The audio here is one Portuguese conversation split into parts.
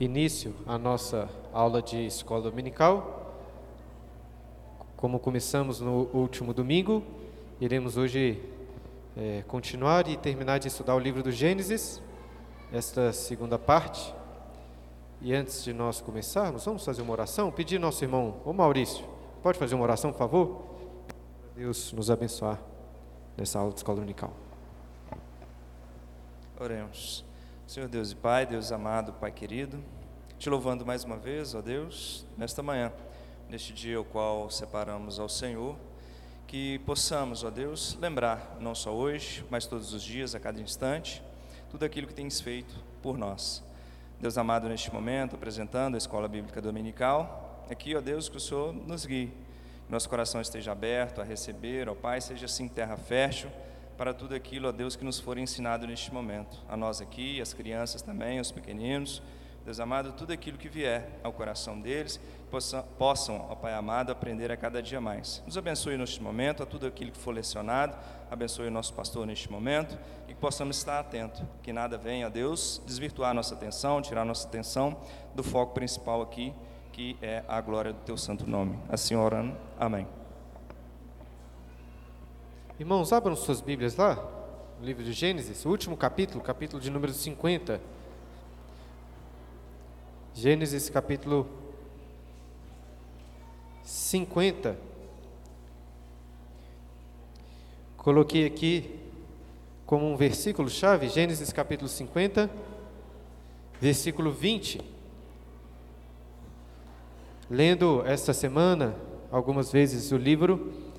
início à nossa aula de escola dominical. Como começamos no último domingo, iremos hoje é, continuar e terminar de estudar o livro do Gênesis, esta segunda parte. E antes de nós começarmos, vamos fazer uma oração? Pedir nosso irmão, ô Maurício, pode fazer uma oração, por favor? Deus nos abençoar nessa aula de escola dominical. Oremos. Senhor Deus e Pai, Deus amado, Pai querido, te louvando mais uma vez, ó Deus, nesta manhã, neste dia o qual separamos ao Senhor, que possamos, ó Deus, lembrar, não só hoje, mas todos os dias, a cada instante, tudo aquilo que tens feito por nós. Deus amado, neste momento, apresentando a Escola Bíblica Dominical, aqui, ó Deus, que o Senhor nos guie, nosso coração esteja aberto a receber, ó Pai, seja assim terra fértil, para tudo aquilo, ó Deus, que nos for ensinado neste momento. A nós aqui, as crianças também, os pequeninos. Deus amado, tudo aquilo que vier ao coração deles, possam, ó Pai amado, aprender a cada dia mais. Nos abençoe neste momento, a tudo aquilo que for lecionado, abençoe o nosso pastor neste momento e que possamos estar atentos, que nada venha, ó Deus, desvirtuar nossa atenção, tirar nossa atenção do foco principal aqui, que é a glória do Teu santo nome. Assim orando, amém. Irmãos, abram suas Bíblias lá, no livro de Gênesis, o último capítulo, capítulo de número 50. Gênesis capítulo 50. Coloquei aqui como um versículo chave, Gênesis capítulo 50, versículo 20. Lendo esta semana algumas vezes o livro,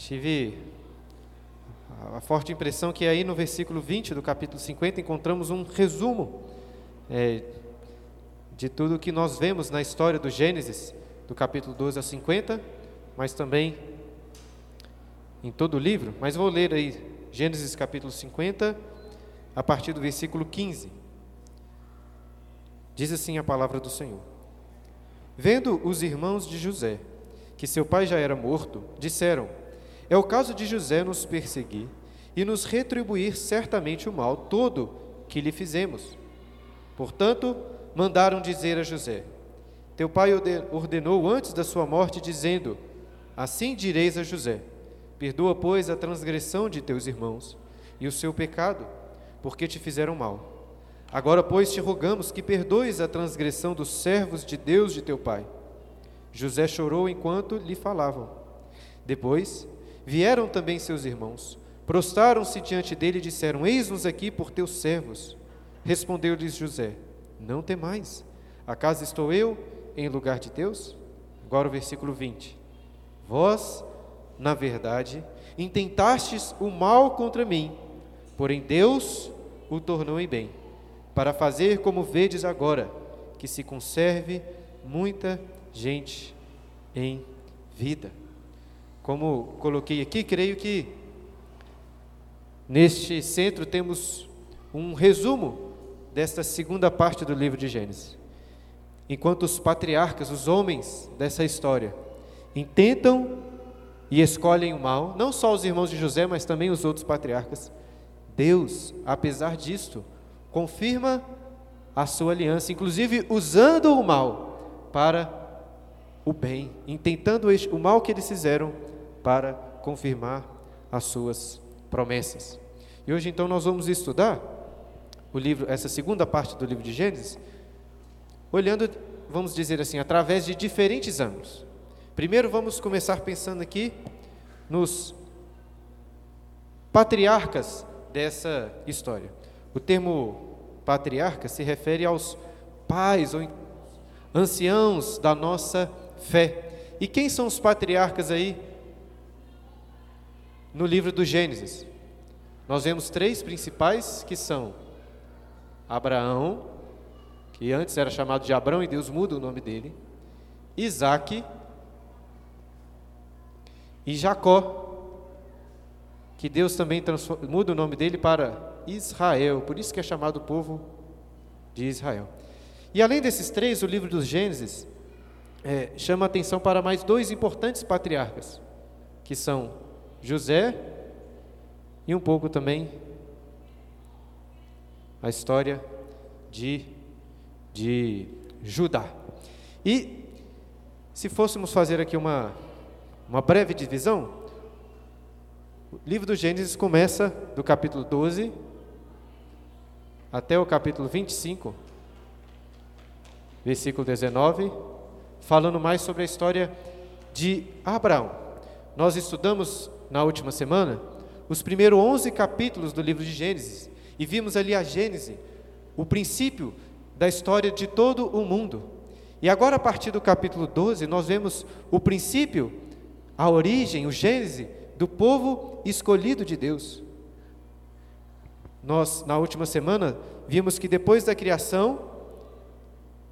tive a forte impressão que aí no versículo 20 do capítulo 50 encontramos um resumo é, de tudo que nós vemos na história do Gênesis, do capítulo 12 a 50, mas também em todo o livro. Mas vou ler aí Gênesis capítulo 50, a partir do versículo 15. Diz assim a palavra do Senhor: Vendo os irmãos de José que seu pai já era morto, disseram: é o caso de José nos perseguir e nos retribuir certamente o mal todo que lhe fizemos. Portanto, mandaram dizer a José: Teu pai ordenou antes da sua morte, dizendo: Assim direis a José: Perdoa, pois, a transgressão de teus irmãos e o seu pecado, porque te fizeram mal. Agora, pois, te rogamos que perdoes a transgressão dos servos de Deus de teu pai. José chorou enquanto lhe falavam. Depois, Vieram também seus irmãos, prostaram-se diante dele e disseram: Eis-nos aqui por teus servos. Respondeu-lhes José: Não temais, acaso estou eu em lugar de Deus? Agora o versículo 20: Vós, na verdade, intentastes o mal contra mim, porém Deus o tornou em bem, para fazer como vedes agora, que se conserve muita gente em vida. Como coloquei aqui, creio que neste centro temos um resumo desta segunda parte do livro de Gênesis. Enquanto os patriarcas, os homens dessa história, intentam e escolhem o mal, não só os irmãos de José, mas também os outros patriarcas, Deus, apesar disto, confirma a sua aliança, inclusive usando o mal para o bem, intentando o mal que eles fizeram para confirmar as suas promessas. E hoje então nós vamos estudar o livro, essa segunda parte do livro de Gênesis, olhando, vamos dizer assim, através de diferentes ângulos. Primeiro vamos começar pensando aqui nos patriarcas dessa história. O termo patriarca se refere aos pais ou anciãos da nossa fé. E quem são os patriarcas aí no livro do Gênesis. Nós vemos três principais que são Abraão, que antes era chamado de Abrão e Deus muda o nome dele, Isaac e Jacó, que Deus também muda o nome dele para Israel, por isso que é chamado povo de Israel. E além desses três, o livro dos Gênesis é, chama atenção para mais dois importantes patriarcas, que são José e um pouco também a história de de Judá. E se fôssemos fazer aqui uma, uma breve divisão, o livro do Gênesis começa do capítulo 12 até o capítulo 25, versículo 19, falando mais sobre a história de Abraão. Nós estudamos na última semana os primeiros 11 capítulos do livro de Gênesis e vimos ali a Gênese, o princípio da história de todo o mundo. E agora, a partir do capítulo 12, nós vemos o princípio, a origem, o Gênese do povo escolhido de Deus. Nós, na última semana, vimos que depois da criação,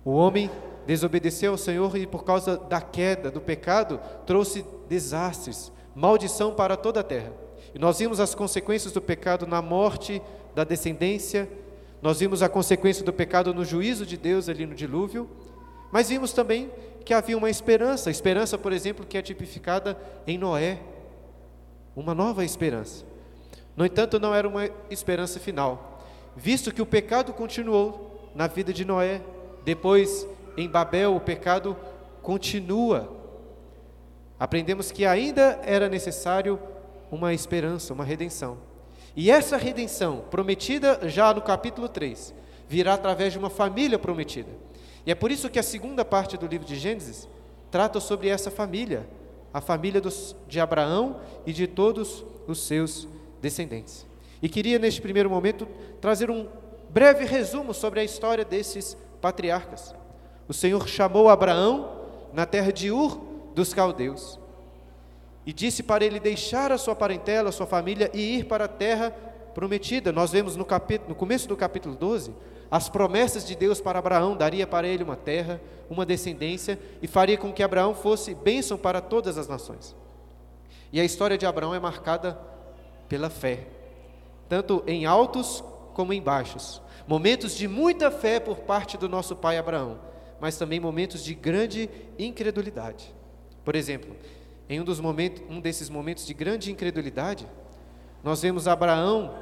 o homem desobedeceu ao Senhor e, por causa da queda, do pecado, trouxe desastres, maldição para toda a terra. E nós vimos as consequências do pecado na morte da descendência, nós vimos a consequência do pecado no juízo de Deus ali no dilúvio, mas vimos também que havia uma esperança, esperança, por exemplo, que é tipificada em Noé, uma nova esperança. No entanto, não era uma esperança final, visto que o pecado continuou na vida de Noé, depois em Babel o pecado continua. Aprendemos que ainda era necessário uma esperança, uma redenção. E essa redenção, prometida já no capítulo 3, virá através de uma família prometida. E é por isso que a segunda parte do livro de Gênesis trata sobre essa família, a família dos, de Abraão e de todos os seus descendentes. E queria, neste primeiro momento, trazer um breve resumo sobre a história desses patriarcas. O Senhor chamou Abraão na terra de Ur dos caldeus e disse para ele deixar a sua parentela, a sua família e ir para a terra prometida. Nós vemos no, capítulo, no começo do capítulo 12 as promessas de Deus para Abraão: daria para ele uma terra, uma descendência e faria com que Abraão fosse bênção para todas as nações. E a história de Abraão é marcada pela fé, tanto em altos como em baixos. Momentos de muita fé por parte do nosso pai Abraão, mas também momentos de grande incredulidade. Por exemplo, em um, dos momentos, um desses momentos de grande incredulidade, nós vemos Abraão,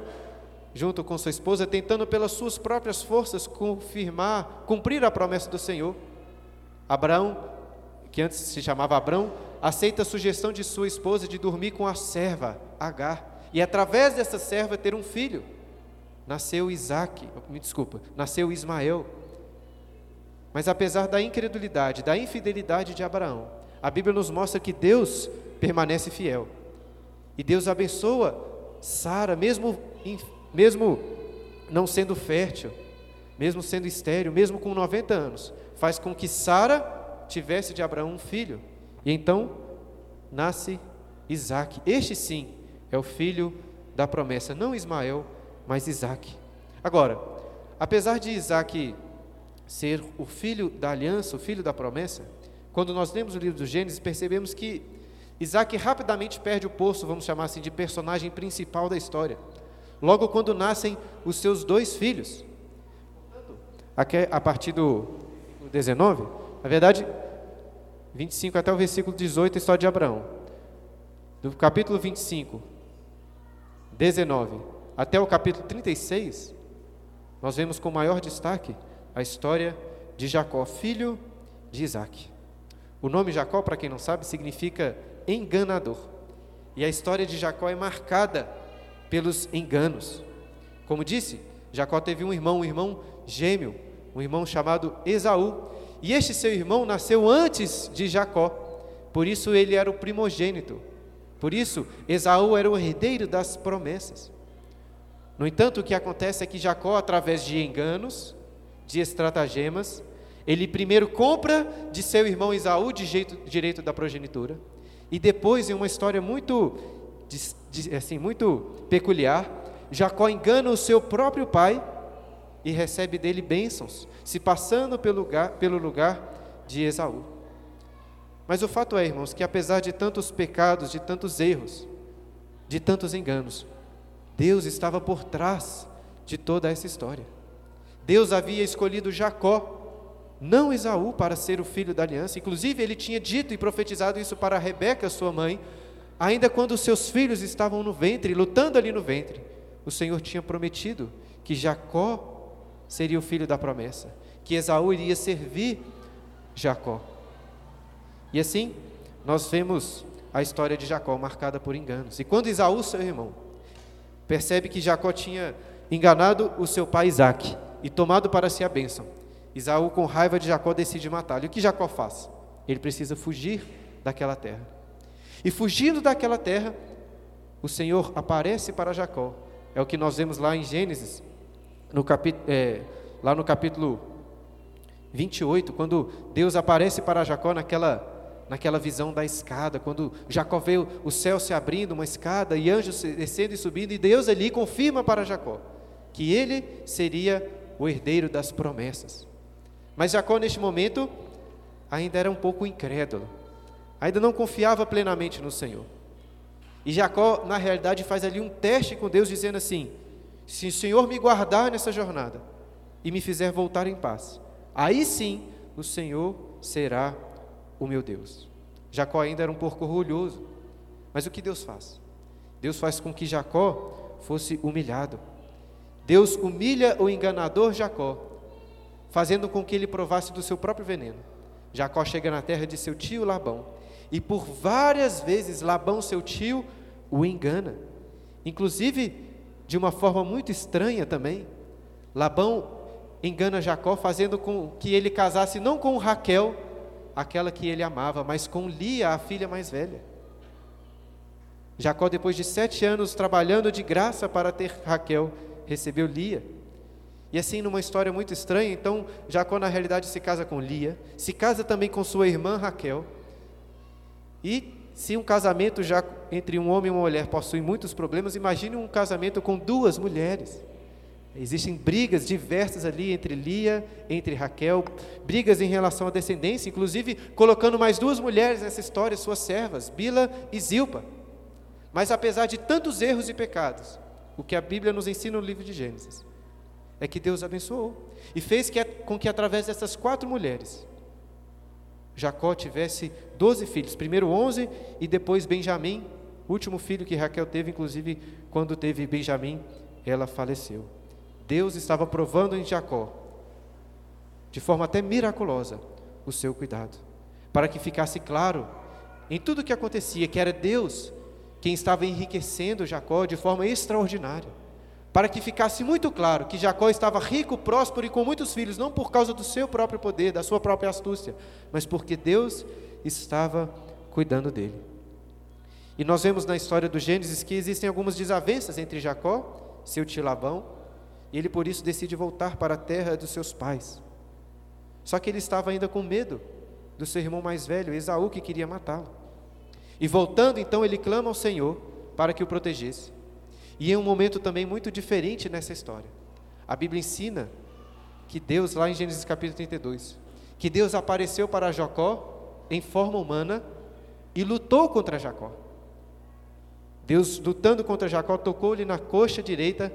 junto com sua esposa, tentando pelas suas próprias forças confirmar, cumprir a promessa do Senhor. Abraão, que antes se chamava Abrão, aceita a sugestão de sua esposa de dormir com a serva, Agar, e através dessa serva ter um filho. Nasceu Isaac, me desculpa, nasceu Ismael. Mas apesar da incredulidade, da infidelidade de Abraão, a Bíblia nos mostra que Deus permanece fiel. E Deus abençoa Sara, mesmo, mesmo não sendo fértil, mesmo sendo estéril, mesmo com 90 anos, faz com que Sara tivesse de Abraão um filho. E então nasce Isaac. Este sim é o filho da promessa, não Ismael, mas Isaac. Agora, apesar de Isaac ser o filho da aliança, o filho da promessa, quando nós lemos o livro do Gênesis, percebemos que Isaac rapidamente perde o posto, vamos chamar assim, de personagem principal da história. Logo quando nascem os seus dois filhos. a partir do 19, na verdade, 25 até o versículo 18, a história de Abraão. Do capítulo 25, 19 até o capítulo 36, nós vemos com maior destaque a história de Jacó, filho de Isaac. O nome Jacó, para quem não sabe, significa enganador. E a história de Jacó é marcada pelos enganos. Como disse, Jacó teve um irmão, um irmão gêmeo, um irmão chamado Esaú. E este seu irmão nasceu antes de Jacó, por isso ele era o primogênito. Por isso, Esaú era o herdeiro das promessas. No entanto, o que acontece é que Jacó, através de enganos, de estratagemas, ele primeiro compra de seu irmão Isaú de jeito, direito da progenitura, e depois, em uma história muito, assim, muito peculiar, Jacó engana o seu próprio pai e recebe dele bênçãos, se passando pelo lugar, pelo lugar de Esaú. Mas o fato é, irmãos, que apesar de tantos pecados, de tantos erros, de tantos enganos, Deus estava por trás de toda essa história. Deus havia escolhido Jacó não Esaú para ser o filho da aliança. Inclusive, ele tinha dito e profetizado isso para Rebeca, sua mãe, ainda quando seus filhos estavam no ventre, lutando ali no ventre. O Senhor tinha prometido que Jacó seria o filho da promessa, que Esaú iria servir Jacó. E assim, nós vemos a história de Jacó marcada por enganos. E quando Esaú, seu irmão, percebe que Jacó tinha enganado o seu pai Isaac e tomado para si a bênção, Esaú, com raiva de Jacó, decide matá-lo. E o que Jacó faz? Ele precisa fugir daquela terra. E fugindo daquela terra, o Senhor aparece para Jacó. É o que nós vemos lá em Gênesis, no é, lá no capítulo 28, quando Deus aparece para Jacó naquela, naquela visão da escada, quando Jacó vê o céu se abrindo, uma escada, e anjos descendo e subindo, e Deus ali confirma para Jacó que ele seria o herdeiro das promessas. Mas Jacó, neste momento, ainda era um pouco incrédulo, ainda não confiava plenamente no Senhor. E Jacó, na realidade, faz ali um teste com Deus, dizendo assim: se o Senhor me guardar nessa jornada e me fizer voltar em paz, aí sim o Senhor será o meu Deus. Jacó ainda era um pouco orgulhoso, mas o que Deus faz? Deus faz com que Jacó fosse humilhado. Deus humilha o enganador Jacó, fazendo com que ele provasse do seu próprio veneno. Jacó chega na terra de seu tio Labão, e por várias vezes Labão, seu tio, o engana. Inclusive, de uma forma muito estranha também. Labão engana Jacó, fazendo com que ele casasse não com Raquel, aquela que ele amava, mas com Lia, a filha mais velha. Jacó, depois de sete anos trabalhando de graça para ter Raquel, recebeu Lia. E assim, numa história muito estranha, então Jacó na realidade se casa com Lia, se casa também com sua irmã Raquel, e se um casamento já entre um homem e uma mulher possui muitos problemas, imagine um casamento com duas mulheres. Existem brigas diversas ali entre Lia, entre Raquel, brigas em relação à descendência, inclusive colocando mais duas mulheres nessa história, suas servas, Bila e Zilpa. Mas apesar de tantos erros e pecados, o que a Bíblia nos ensina no livro de Gênesis é que Deus abençoou e fez que, com que através dessas quatro mulheres Jacó tivesse doze filhos, primeiro onze e depois Benjamim, último filho que Raquel teve, inclusive quando teve Benjamim, ela faleceu. Deus estava provando em Jacó, de forma até miraculosa, o seu cuidado, para que ficasse claro em tudo o que acontecia que era Deus quem estava enriquecendo Jacó de forma extraordinária para que ficasse muito claro que Jacó estava rico, próspero e com muitos filhos, não por causa do seu próprio poder, da sua própria astúcia, mas porque Deus estava cuidando dele. E nós vemos na história do Gênesis que existem algumas desavenças entre Jacó, seu tio Labão, e ele por isso decide voltar para a terra dos seus pais. Só que ele estava ainda com medo do seu irmão mais velho, Esaú, que queria matá-lo. E voltando, então, ele clama ao Senhor para que o protegesse. E em um momento também muito diferente nessa história. A Bíblia ensina que Deus, lá em Gênesis capítulo 32, que Deus apareceu para Jacó em forma humana e lutou contra Jacó. Deus, lutando contra Jacó, tocou-lhe na coxa direita,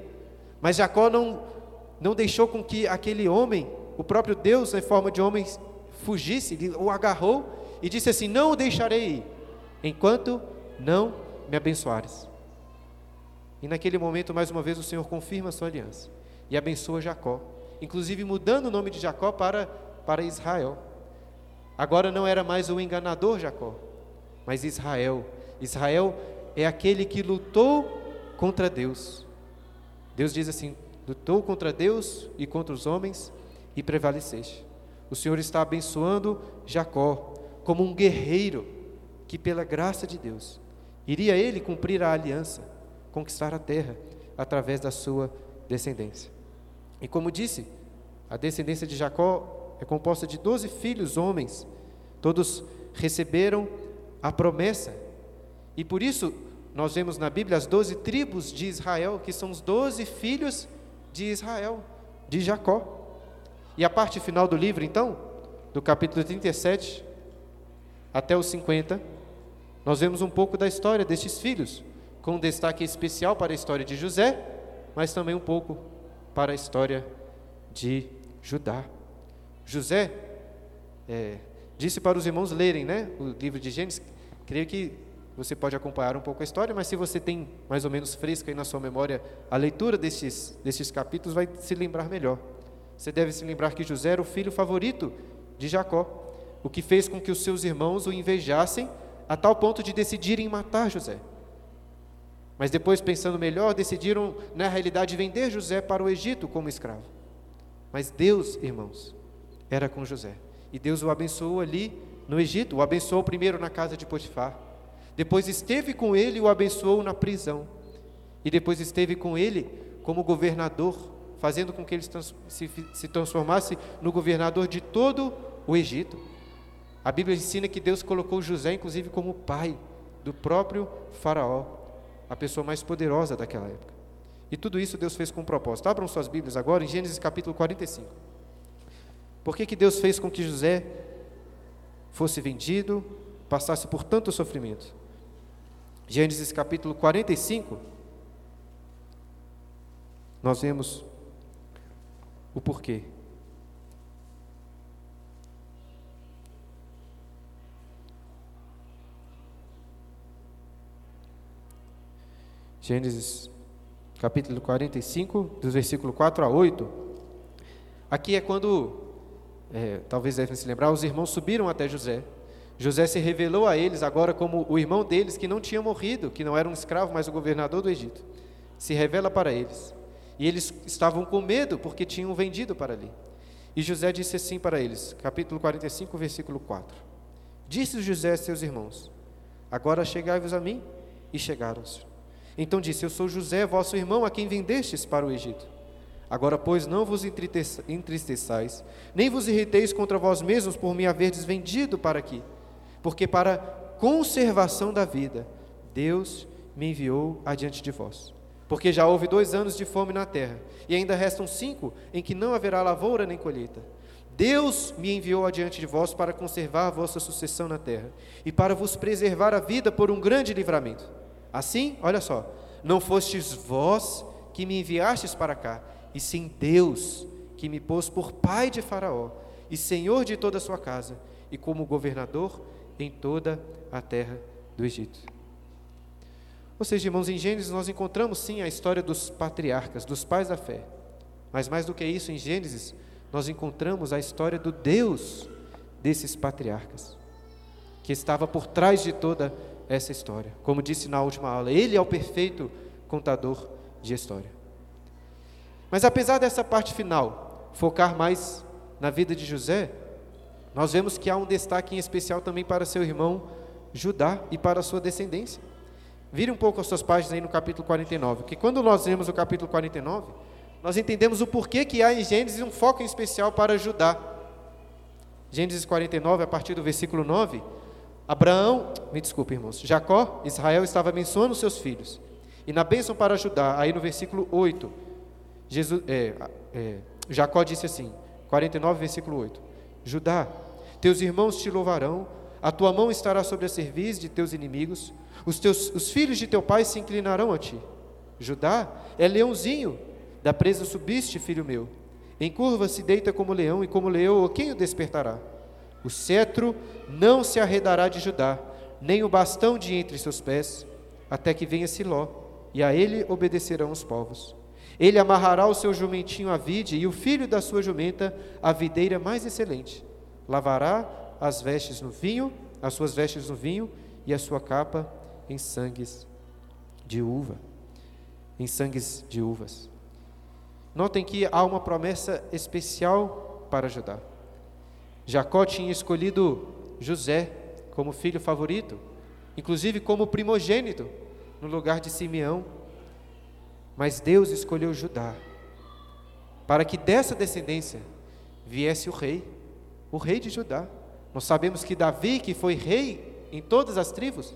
mas Jacó não, não deixou com que aquele homem, o próprio Deus, em forma de homem, fugisse, o agarrou e disse assim: Não o deixarei ir, enquanto não me abençoares. E naquele momento, mais uma vez, o Senhor confirma a sua aliança e abençoa Jacó, inclusive mudando o nome de Jacó para, para Israel. Agora não era mais o enganador Jacó, mas Israel. Israel é aquele que lutou contra Deus. Deus diz assim: lutou contra Deus e contra os homens e prevaleceste. O Senhor está abençoando Jacó como um guerreiro que, pela graça de Deus, iria ele cumprir a aliança conquistar a terra através da sua descendência. E como disse, a descendência de Jacó é composta de doze filhos homens, todos receberam a promessa. E por isso nós vemos na Bíblia as doze tribos de Israel, que são os doze filhos de Israel, de Jacó. E a parte final do livro, então, do capítulo 37 até os 50, nós vemos um pouco da história destes filhos com destaque especial para a história de José, mas também um pouco para a história de Judá. José é, disse para os irmãos lerem né, o livro de Gênesis, creio que você pode acompanhar um pouco a história, mas se você tem mais ou menos fresca aí na sua memória a leitura desses, desses capítulos, vai se lembrar melhor. você deve se lembrar que José era o filho favorito de Jacó, o que fez com que os seus irmãos o invejassem a tal ponto de decidirem matar José. Mas depois, pensando melhor, decidiram, na realidade, vender José para o Egito como escravo. Mas Deus, irmãos, era com José. E Deus o abençoou ali no Egito, o abençoou primeiro na casa de Potifar. Depois esteve com ele e o abençoou na prisão. E depois esteve com ele como governador, fazendo com que ele se, se transformasse no governador de todo o Egito. A Bíblia ensina que Deus colocou José, inclusive, como pai do próprio Faraó, a pessoa mais poderosa daquela época. E tudo isso Deus fez com um propósito. Abram suas Bíblias agora em Gênesis capítulo 45. Por que, que Deus fez com que José fosse vendido, passasse por tanto sofrimento? Gênesis capítulo 45, nós vemos o porquê. Gênesis capítulo 45, dos versículos 4 a 8. Aqui é quando, é, talvez devem se lembrar, os irmãos subiram até José. José se revelou a eles agora como o irmão deles que não tinha morrido, que não era um escravo, mas o governador do Egito. Se revela para eles. E eles estavam com medo porque tinham vendido para ali. E José disse assim para eles, capítulo 45, versículo 4. Disse José a seus irmãos: Agora chegai-vos a mim. E chegaram-se. Então disse: Eu sou José, vosso irmão, a quem vendestes para o Egito. Agora, pois, não vos entristeçais, nem vos irriteis contra vós mesmos por me haverdes vendido para aqui, porque para conservação da vida Deus me enviou adiante de vós. Porque já houve dois anos de fome na terra, e ainda restam cinco em que não haverá lavoura nem colheita. Deus me enviou adiante de vós para conservar a vossa sucessão na terra, e para vos preservar a vida por um grande livramento. Assim, olha só, não fostes vós que me enviastes para cá, e sim Deus que me pôs por pai de Faraó e senhor de toda a sua casa, e como governador em toda a terra do Egito. Ou seja, irmãos, em Gênesis nós encontramos sim a história dos patriarcas, dos pais da fé. Mas mais do que isso, em Gênesis, nós encontramos a história do Deus desses patriarcas, que estava por trás de toda essa história. Como disse na última aula, ele é o perfeito contador de história. Mas apesar dessa parte final focar mais na vida de José, nós vemos que há um destaque em especial também para seu irmão Judá e para sua descendência. Vire um pouco as suas páginas aí no capítulo 49, que quando nós lemos o capítulo 49, nós entendemos o porquê que há em Gênesis um foco em especial para Judá. Gênesis 49, a partir do versículo 9, Abraão, me desculpe, irmãos, Jacó, Israel estava abençoando seus filhos. E na bênção para Judá, aí no versículo 8, Jesus, é, é, Jacó disse assim, 49, versículo 8: Judá, teus irmãos te louvarão, a tua mão estará sobre a cerviz de teus inimigos, os, teus, os filhos de teu pai se inclinarão a ti. Judá é leãozinho, da presa subiste, filho meu. Em curva se deita como leão, e como leão, quem o despertará? O cetro não se arredará de Judá, nem o bastão de entre seus pés, até que venha Siló, e a ele obedecerão os povos. Ele amarrará o seu jumentinho à vide, e o filho da sua jumenta à videira mais excelente. Lavará as vestes no vinho, as suas vestes no vinho, e a sua capa em sangues de uva, em sangues de uvas. Notem que há uma promessa especial para Judá. Jacó tinha escolhido José como filho favorito, inclusive como primogênito, no lugar de Simeão. Mas Deus escolheu Judá, para que dessa descendência viesse o rei, o rei de Judá. Nós sabemos que Davi, que foi rei em todas as tribos,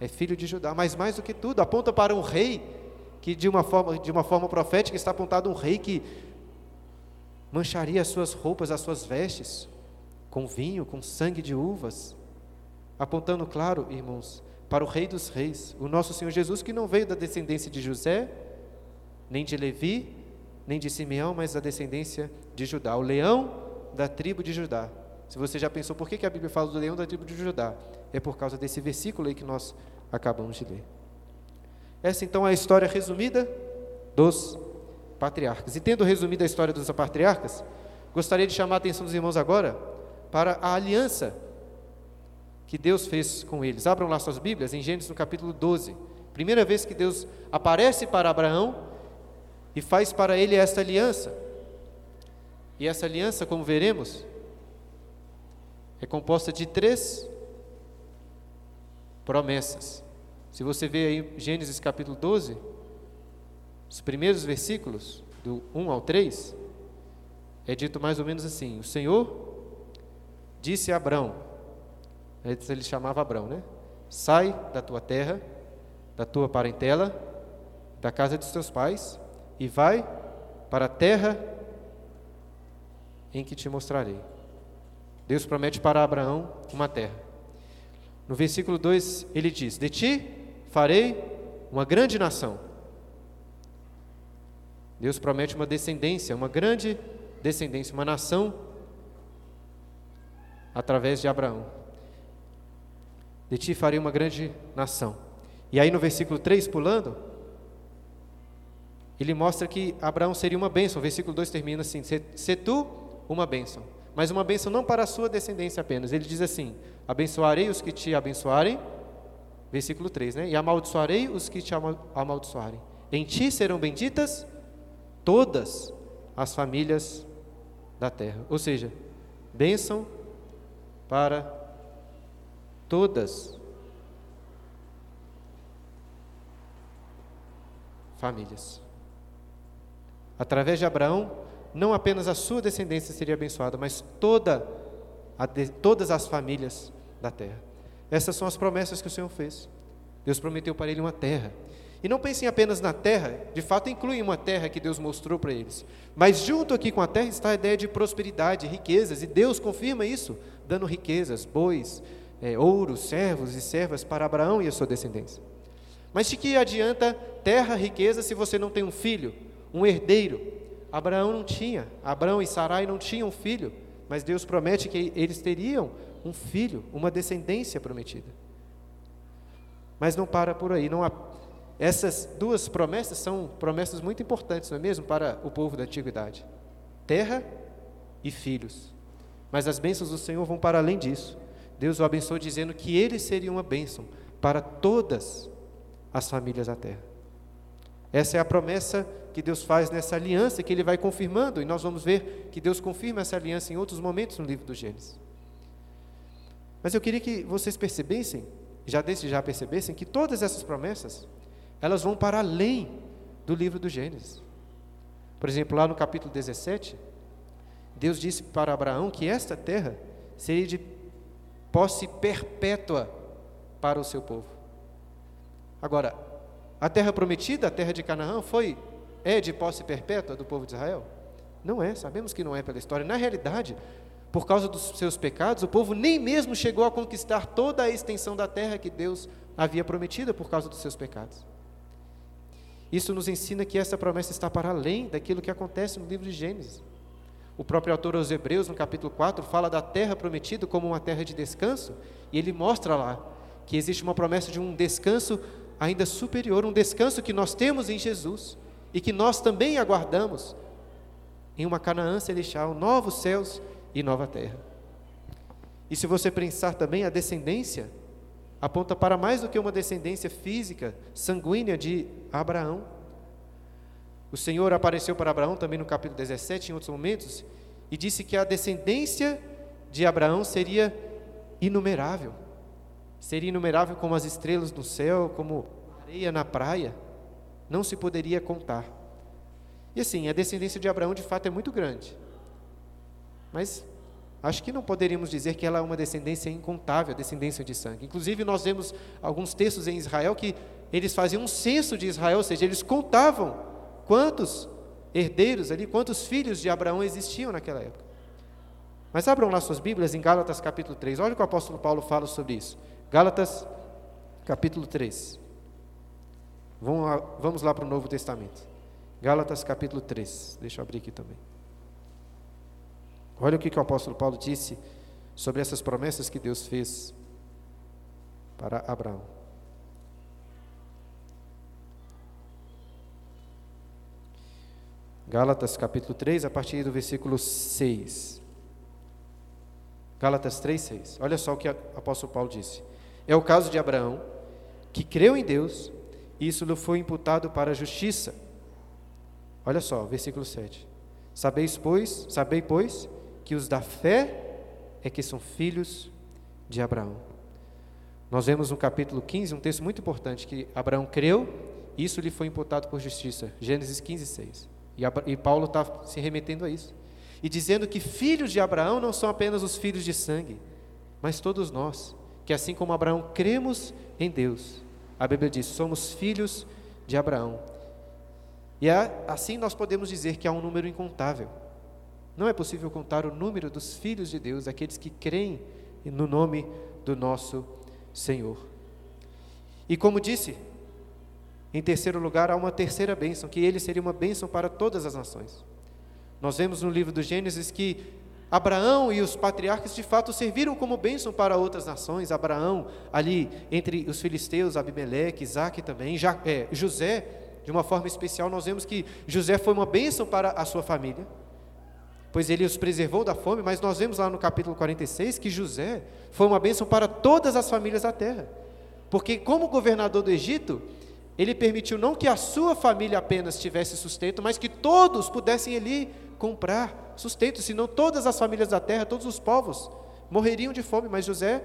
é filho de Judá, mas mais do que tudo, aponta para um rei que de uma forma, de uma forma profética está apontado um rei que mancharia as suas roupas, as suas vestes, com vinho, com sangue de uvas, apontando, claro, irmãos, para o Rei dos Reis, o nosso Senhor Jesus, que não veio da descendência de José, nem de Levi, nem de Simeão, mas da descendência de Judá, o leão da tribo de Judá. Se você já pensou por que a Bíblia fala do leão da tribo de Judá, é por causa desse versículo aí que nós acabamos de ler. Essa então é a história resumida dos patriarcas. E tendo resumido a história dos patriarcas, gostaria de chamar a atenção dos irmãos agora para a aliança que Deus fez com eles. Abram lá suas Bíblias em Gênesis no capítulo 12. Primeira vez que Deus aparece para Abraão e faz para ele esta aliança. E essa aliança, como veremos, é composta de três promessas. Se você vê aí Gênesis capítulo 12, os primeiros versículos, do 1 ao 3, é dito mais ou menos assim: O Senhor disse a Abraão, antes ele chamava Abraão, né? Sai da tua terra, da tua parentela, da casa dos teus pais, e vai para a terra em que te mostrarei. Deus promete para Abraão uma terra. No versículo 2 ele diz: De ti farei uma grande nação Deus promete uma descendência, uma grande descendência, uma nação através de Abraão. De ti farei uma grande nação. E aí no versículo 3, pulando, ele mostra que Abraão seria uma bênção. O versículo 2 termina assim: Se tu uma bênção. Mas uma bênção não para a sua descendência apenas. Ele diz assim: Abençoarei os que te abençoarem. Versículo 3, né? E amaldiçoarei os que te amaldiçoarem. Em ti serão benditas todas as famílias da terra. Ou seja, bênção para todas famílias. Através de Abraão, não apenas a sua descendência seria abençoada, mas toda de, todas as famílias da terra. Essas são as promessas que o Senhor fez. Deus prometeu para ele uma terra. E não pensem apenas na terra, de fato inclui uma terra que Deus mostrou para eles. Mas junto aqui com a terra está a ideia de prosperidade, riquezas, e Deus confirma isso, dando riquezas, bois, é, ouro, servos e servas para Abraão e a sua descendência. Mas de que adianta terra, riqueza, se você não tem um filho, um herdeiro? Abraão não tinha, Abraão e Sarai não tinham filho, mas Deus promete que eles teriam um filho, uma descendência prometida. Mas não para por aí, não, essas duas promessas são promessas muito importantes, não é mesmo, para o povo da antiguidade: terra e filhos. Mas as bênçãos do Senhor vão para além disso. Deus o abençoou dizendo que ele seria uma bênção para todas as famílias da terra. Essa é a promessa que Deus faz nessa aliança que ele vai confirmando, e nós vamos ver que Deus confirma essa aliança em outros momentos no livro do Gênesis. Mas eu queria que vocês percebessem, já desde já percebessem, que todas essas promessas elas vão para além do livro do Gênesis. Por exemplo, lá no capítulo 17, Deus disse para Abraão que esta terra seria de posse perpétua para o seu povo. Agora, a terra prometida, a terra de Canaã, foi é de posse perpétua do povo de Israel? Não é, sabemos que não é pela história. Na realidade, por causa dos seus pecados, o povo nem mesmo chegou a conquistar toda a extensão da terra que Deus havia prometida por causa dos seus pecados. Isso nos ensina que essa promessa está para além daquilo que acontece no livro de Gênesis. O próprio autor aos Hebreus, no capítulo 4, fala da terra prometida como uma terra de descanso, e ele mostra lá que existe uma promessa de um descanso ainda superior, um descanso que nós temos em Jesus e que nós também aguardamos em uma Canaã celestial, novos céus e nova terra. E se você pensar também a descendência aponta para mais do que uma descendência física, sanguínea de Abraão. O Senhor apareceu para Abraão também no capítulo 17, em outros momentos, e disse que a descendência de Abraão seria inumerável. Seria inumerável como as estrelas no céu, como areia na praia. Não se poderia contar. E assim, a descendência de Abraão de fato é muito grande. Mas Acho que não poderíamos dizer que ela é uma descendência incontável, descendência de sangue. Inclusive, nós vemos alguns textos em Israel que eles faziam um censo de Israel, ou seja, eles contavam quantos herdeiros ali, quantos filhos de Abraão existiam naquela época. Mas abram lá suas Bíblias em Gálatas capítulo 3. Olha o que o apóstolo Paulo fala sobre isso. Gálatas capítulo 3. Vamos lá, vamos lá para o Novo Testamento. Gálatas capítulo 3. Deixa eu abrir aqui também. Olha o que, que o apóstolo Paulo disse sobre essas promessas que Deus fez para Abraão. Gálatas capítulo 3, a partir do versículo 6. Gálatas 3, 6. Olha só o que o apóstolo Paulo disse. É o caso de Abraão, que creu em Deus, e isso lhe foi imputado para a justiça. Olha só, versículo 7. Sabeis, pois, sabei, pois, que os da fé é que são filhos de Abraão. Nós vemos no capítulo 15 um texto muito importante que Abraão creu, e isso lhe foi imputado por justiça. Gênesis 15, 6. E, Paulo está se remetendo a isso. E dizendo que filhos de Abraão não são apenas os filhos de sangue, mas todos nós, que assim como Abraão cremos em Deus. A Bíblia diz: somos filhos de Abraão. E é, assim nós podemos dizer que há um número incontável. Não é possível contar o número dos filhos de Deus, aqueles que creem no nome do nosso Senhor. E como disse, em terceiro lugar, há uma terceira bênção, que ele seria uma bênção para todas as nações. Nós vemos no livro do Gênesis que Abraão e os patriarcas de fato serviram como bênção para outras nações. Abraão, ali entre os filisteus, Abimeleque, Isaac também, é, José, de uma forma especial, nós vemos que José foi uma bênção para a sua família, pois ele os preservou da fome, mas nós vemos lá no capítulo 46 que José foi uma bênção para todas as famílias da terra, porque como governador do Egito, ele permitiu não que a sua família apenas tivesse sustento, mas que todos pudessem ali comprar sustento, senão todas as famílias da terra, todos os povos morreriam de fome, mas José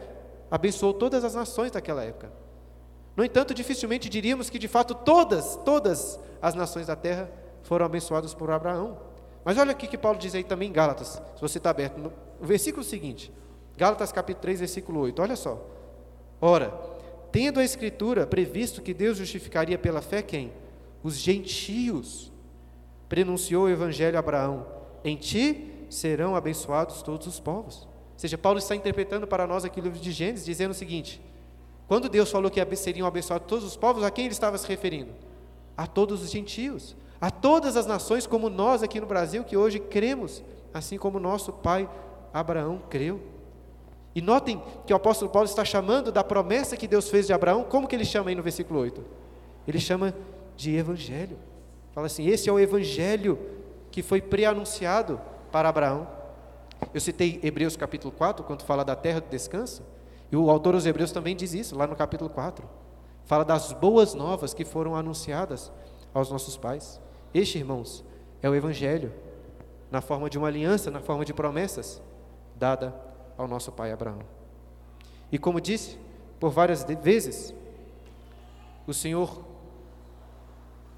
abençoou todas as nações daquela época. No entanto, dificilmente diríamos que de fato todas, todas as nações da terra foram abençoadas por Abraão. Mas olha o que Paulo diz aí também em Gálatas, se você está aberto, no versículo seguinte, Gálatas capítulo 3, versículo 8, olha só. Ora, tendo a Escritura previsto que Deus justificaria pela fé quem? Os gentios. Prenunciou o Evangelho a Abraão: Em ti serão abençoados todos os povos. Ou seja, Paulo está interpretando para nós aqui o livro de Gênesis, dizendo o seguinte: quando Deus falou que seriam abençoados todos os povos, a quem ele estava se referindo? A todos os gentios, a todas as nações, como nós aqui no Brasil, que hoje cremos, assim como nosso pai Abraão creu. E notem que o apóstolo Paulo está chamando da promessa que Deus fez de Abraão, como que ele chama aí no versículo 8? Ele chama de evangelho. Fala assim: esse é o evangelho que foi pré-anunciado para Abraão. Eu citei Hebreus capítulo 4, quando fala da terra do descanso, e o autor dos Hebreus também diz isso, lá no capítulo 4. Fala das boas novas que foram anunciadas aos nossos pais. Este, irmãos, é o evangelho, na forma de uma aliança, na forma de promessas, dada ao nosso pai Abraão. E como disse, por várias vezes, o Senhor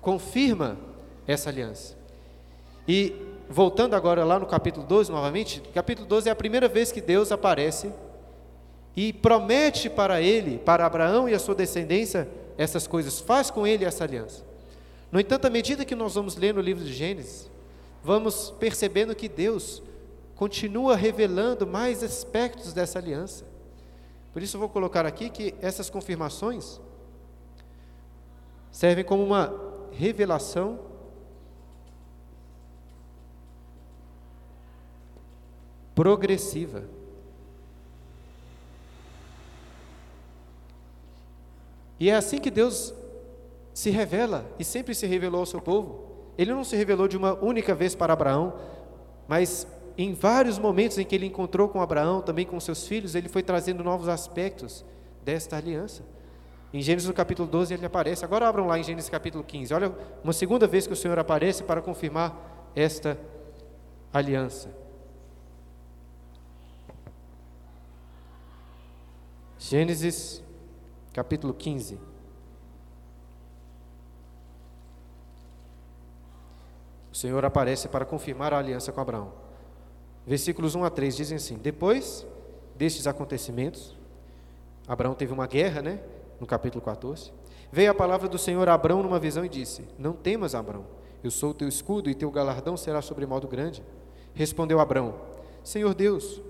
confirma essa aliança. E voltando agora lá no capítulo 12 novamente, capítulo 12 é a primeira vez que Deus aparece e promete para ele, para Abraão e a sua descendência, essas coisas, faz com ele essa aliança. No entanto, à medida que nós vamos lendo o livro de Gênesis, vamos percebendo que Deus continua revelando mais aspectos dessa aliança. Por isso eu vou colocar aqui que essas confirmações servem como uma revelação progressiva. E é assim que Deus se revela e sempre se revelou ao seu povo. Ele não se revelou de uma única vez para Abraão, mas em vários momentos em que ele encontrou com Abraão, também com seus filhos, ele foi trazendo novos aspectos desta aliança. Em Gênesis no capítulo 12 ele aparece. Agora abram lá em Gênesis capítulo 15. Olha, uma segunda vez que o Senhor aparece para confirmar esta aliança. Gênesis capítulo 15. O Senhor aparece para confirmar a aliança com Abraão. Versículos 1 a 3 dizem assim: Depois destes acontecimentos, Abraão teve uma guerra, né? No capítulo 14. Veio a palavra do Senhor a Abraão numa visão e disse: Não temas, Abraão, eu sou o teu escudo e teu galardão será sobremodo grande. Respondeu Abraão: Senhor Deus,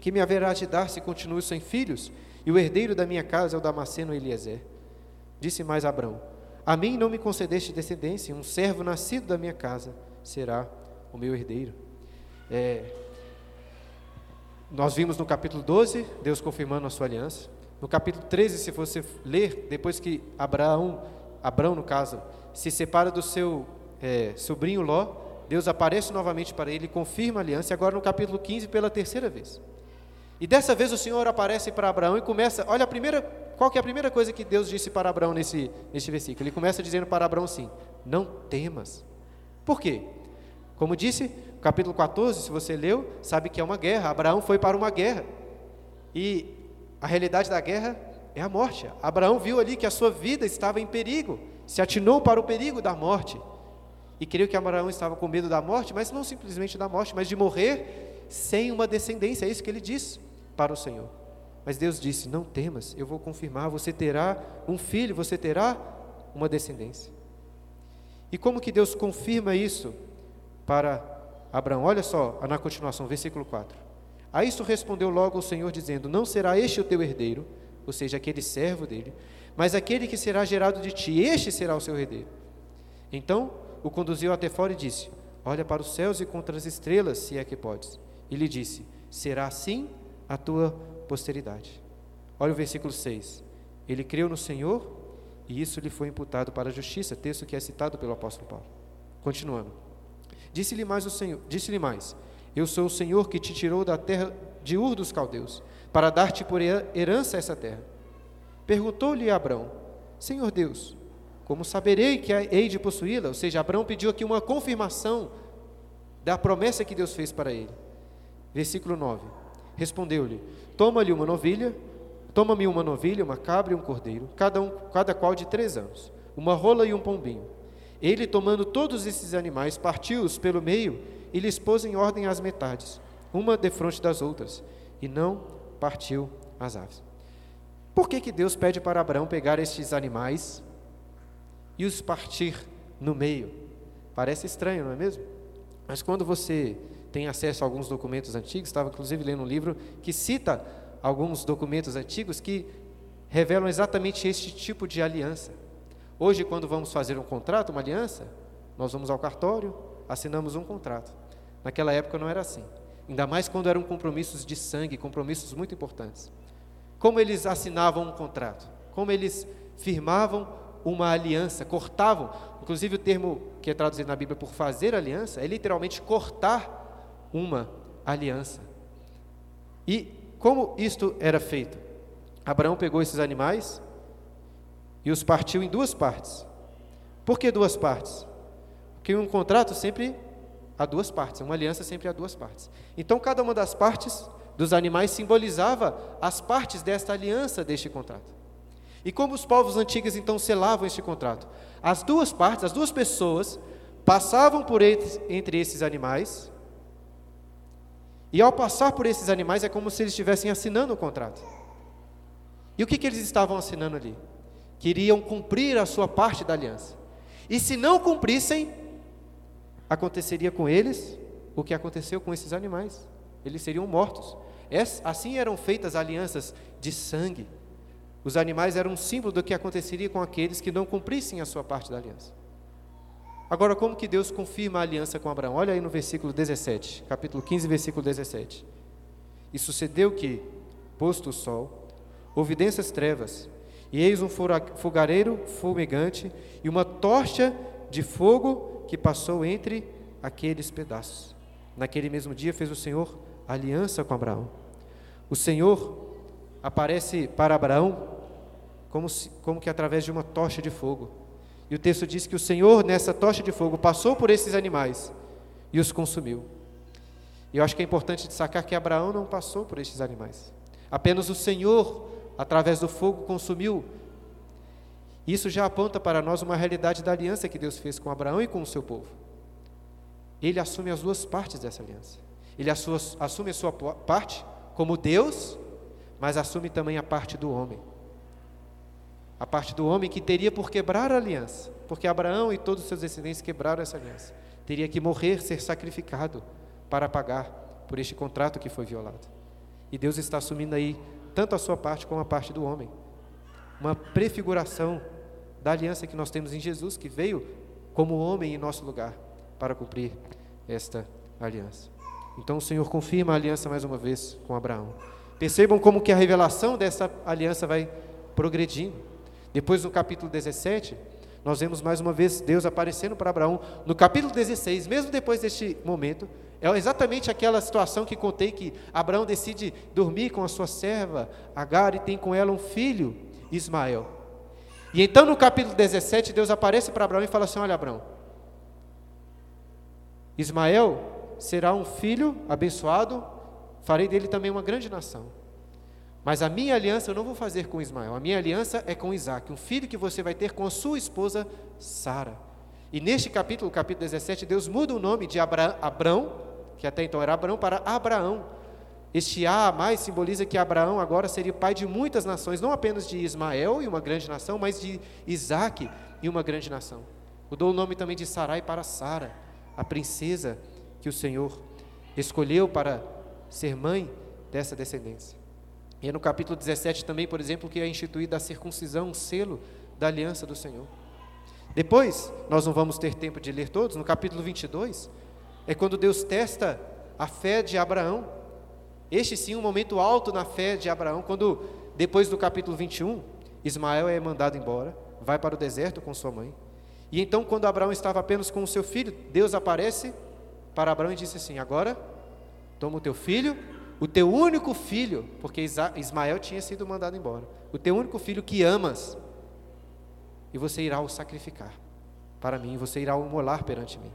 que me haverá de dar se continuo sem filhos, e o herdeiro da minha casa é o Damasceno Eliezer? Disse mais Abraão: A mim não me concedeste descendência, um servo nascido da minha casa será o meu herdeiro. É, nós vimos no capítulo 12, Deus confirmando a sua aliança. No capítulo 13, se você ler, depois que Abraão, Abraão no caso, se separa do seu é, sobrinho Ló, Deus aparece novamente para ele, confirma a aliança, agora no capítulo 15 pela terceira vez. E dessa vez o Senhor aparece para Abraão e começa, olha a primeira, qual que é a primeira coisa que Deus disse para Abraão nesse, nesse versículo? Ele começa dizendo para Abraão assim: Não temas. Por quê? Como disse, capítulo 14, se você leu, sabe que é uma guerra. Abraão foi para uma guerra. E a realidade da guerra é a morte. Abraão viu ali que a sua vida estava em perigo, se atinou para o perigo da morte. E creio que Abraão estava com medo da morte, mas não simplesmente da morte, mas de morrer sem uma descendência. É isso que ele disse para o Senhor. Mas Deus disse: Não temas, eu vou confirmar, você terá um filho, você terá uma descendência. E como que Deus confirma isso para Abraão? Olha só, na continuação, versículo 4. A isso respondeu logo o Senhor, dizendo: Não será este o teu herdeiro, ou seja, aquele servo dele, mas aquele que será gerado de ti, este será o seu herdeiro. Então o conduziu até fora e disse: Olha para os céus e contra as estrelas, se é que podes. E lhe disse: Será assim a tua posteridade. Olha o versículo 6. Ele creu no Senhor e isso lhe foi imputado para a justiça, texto que é citado pelo apóstolo Paulo. Continuando. Disse-lhe mais o Senhor, disse-lhe mais: Eu sou o Senhor que te tirou da terra de Ur dos caldeus, para dar-te por herança essa terra. Perguntou-lhe Abrão: Senhor Deus, como saberei que hei de possuí-la? Ou seja, Abraão pediu aqui uma confirmação da promessa que Deus fez para ele. Versículo 9. Respondeu-lhe: Toma-lhe uma novilha, toma-me uma novilha, uma cabra e um cordeiro, cada, um, cada qual de três anos, uma rola e um pombinho. Ele, tomando todos esses animais, partiu-os pelo meio e lhes pôs em ordem as metades, uma defronte das outras, e não partiu as aves. Por que, que Deus pede para Abraão pegar estes animais e os partir no meio. Parece estranho, não é mesmo? Mas quando você tem acesso a alguns documentos antigos, estava inclusive lendo um livro que cita alguns documentos antigos que revelam exatamente este tipo de aliança. Hoje, quando vamos fazer um contrato, uma aliança, nós vamos ao cartório, assinamos um contrato. Naquela época não era assim. Ainda mais quando eram compromissos de sangue, compromissos muito importantes. Como eles assinavam um contrato? Como eles firmavam uma aliança, cortavam. Inclusive, o termo que é traduzido na Bíblia por fazer aliança é literalmente cortar uma aliança. E como isto era feito? Abraão pegou esses animais e os partiu em duas partes. Por que duas partes? Porque um contrato sempre há duas partes, uma aliança sempre há duas partes. Então, cada uma das partes dos animais simbolizava as partes desta aliança deste contrato. E como os povos antigos então selavam este contrato? As duas partes, as duas pessoas, passavam por entre esses animais, e ao passar por esses animais é como se eles estivessem assinando o contrato. E o que, que eles estavam assinando ali? Queriam cumprir a sua parte da aliança. E se não cumprissem, aconteceria com eles o que aconteceu com esses animais. Eles seriam mortos. Assim eram feitas alianças de sangue os animais eram um símbolo do que aconteceria com aqueles que não cumprissem a sua parte da aliança. Agora, como que Deus confirma a aliança com Abraão? Olha aí no versículo 17, capítulo 15, versículo 17. E sucedeu que, posto o sol, houve densas trevas, e eis um fogareiro fumegante e uma tocha de fogo que passou entre aqueles pedaços. Naquele mesmo dia fez o Senhor aliança com Abraão. O Senhor aparece para Abraão como, se, como que através de uma tocha de fogo. E o texto diz que o Senhor, nessa tocha de fogo, passou por esses animais e os consumiu. E eu acho que é importante destacar que Abraão não passou por esses animais. Apenas o Senhor, através do fogo, consumiu. Isso já aponta para nós uma realidade da aliança que Deus fez com Abraão e com o seu povo. Ele assume as duas partes dessa aliança. Ele assume a sua parte como Deus mas assume também a parte do homem. A parte do homem que teria por quebrar a aliança, porque Abraão e todos os seus descendentes quebraram essa aliança. Teria que morrer, ser sacrificado para pagar por este contrato que foi violado. E Deus está assumindo aí tanto a sua parte como a parte do homem. Uma prefiguração da aliança que nós temos em Jesus, que veio como homem em nosso lugar para cumprir esta aliança. Então o Senhor confirma a aliança mais uma vez com Abraão. Percebam como que a revelação dessa aliança vai progredindo. Depois, no capítulo 17, nós vemos mais uma vez Deus aparecendo para Abraão no capítulo 16, mesmo depois deste momento. É exatamente aquela situação que contei que Abraão decide dormir com a sua serva Agar e tem com ela um filho, Ismael. E então no capítulo 17, Deus aparece para Abraão e fala assim: Olha, Abraão, Ismael será um filho abençoado, farei dele também uma grande nação. Mas a minha aliança eu não vou fazer com Ismael, a minha aliança é com Isaac, um filho que você vai ter com a sua esposa Sara. E neste capítulo, capítulo 17, Deus muda o nome de Abra Abrão, que até então era Abraão, para Abraão. Este a mais simboliza que Abraão agora seria pai de muitas nações, não apenas de Ismael e uma grande nação, mas de Isaac e uma grande nação. Mudou o nome também de Sarai para Sara, a princesa que o Senhor escolheu para ser mãe dessa descendência. E é no capítulo 17 também, por exemplo, que é instituída a circuncisão, um selo da aliança do Senhor. Depois, nós não vamos ter tempo de ler todos, no capítulo 22, é quando Deus testa a fé de Abraão. Este sim, um momento alto na fé de Abraão, quando, depois do capítulo 21, Ismael é mandado embora, vai para o deserto com sua mãe. E então, quando Abraão estava apenas com o seu filho, Deus aparece para Abraão e disse assim: Agora, toma o teu filho o teu único filho, porque Ismael tinha sido mandado embora, o teu único filho que amas, e você irá o sacrificar para mim, você irá o molar perante mim.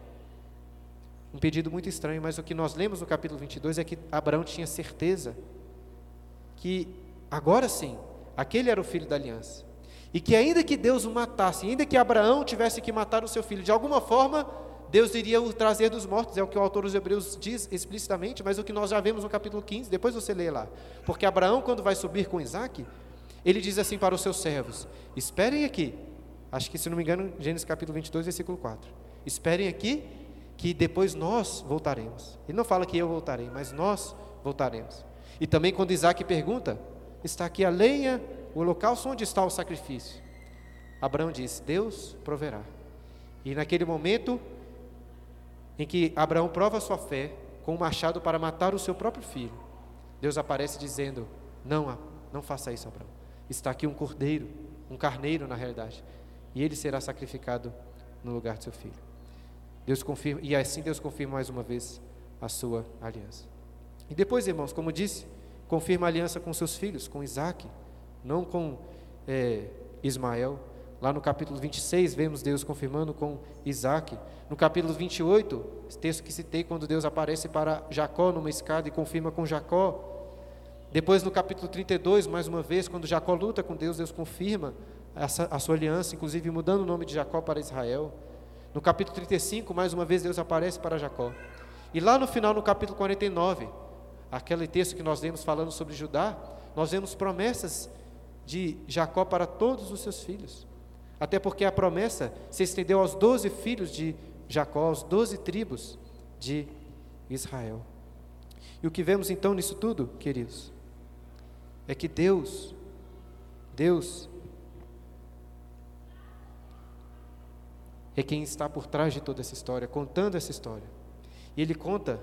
Um pedido muito estranho, mas o que nós lemos no capítulo 22 é que Abraão tinha certeza que agora sim, aquele era o filho da aliança. E que ainda que Deus o matasse, ainda que Abraão tivesse que matar o seu filho, de alguma forma, Deus iria o trazer dos mortos, é o que o autor dos Hebreus diz explicitamente, mas o que nós já vemos no capítulo 15, depois você lê lá. Porque Abraão, quando vai subir com Isaac, ele diz assim para os seus servos: Esperem aqui, acho que se não me engano, Gênesis capítulo 22, versículo 4. Esperem aqui, que depois nós voltaremos. Ele não fala que eu voltarei, mas nós voltaremos. E também quando Isaac pergunta: Está aqui a lenha, o holocausto, onde está o sacrifício? Abraão diz: Deus proverá. E naquele momento, em que Abraão prova sua fé com um machado para matar o seu próprio filho. Deus aparece dizendo: Não, não faça isso, Abraão. Está aqui um cordeiro, um carneiro na realidade, e ele será sacrificado no lugar de seu filho. Deus confirma, e assim Deus confirma mais uma vez a sua aliança. E depois, irmãos, como disse, confirma a aliança com seus filhos, com Isaac, não com é, Ismael. Lá no capítulo 26, vemos Deus confirmando com Isaac. No capítulo 28, texto que citei, quando Deus aparece para Jacó numa escada e confirma com Jacó. Depois, no capítulo 32, mais uma vez, quando Jacó luta com Deus, Deus confirma a sua aliança, inclusive mudando o nome de Jacó para Israel. No capítulo 35, mais uma vez, Deus aparece para Jacó. E lá no final, no capítulo 49, aquele texto que nós lemos falando sobre Judá, nós vemos promessas de Jacó para todos os seus filhos. Até porque a promessa se estendeu aos doze filhos de Jacó, aos doze tribos de Israel. E o que vemos então nisso tudo, queridos, é que Deus, Deus, é quem está por trás de toda essa história, contando essa história. E Ele conta,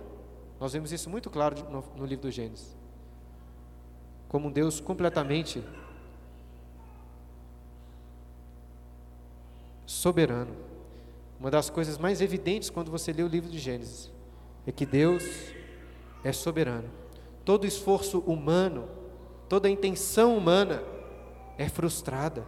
nós vemos isso muito claro no, no livro do Gênesis, como um Deus completamente soberano. Uma das coisas mais evidentes quando você lê o livro de Gênesis é que Deus é soberano. Todo esforço humano, toda intenção humana é frustrada.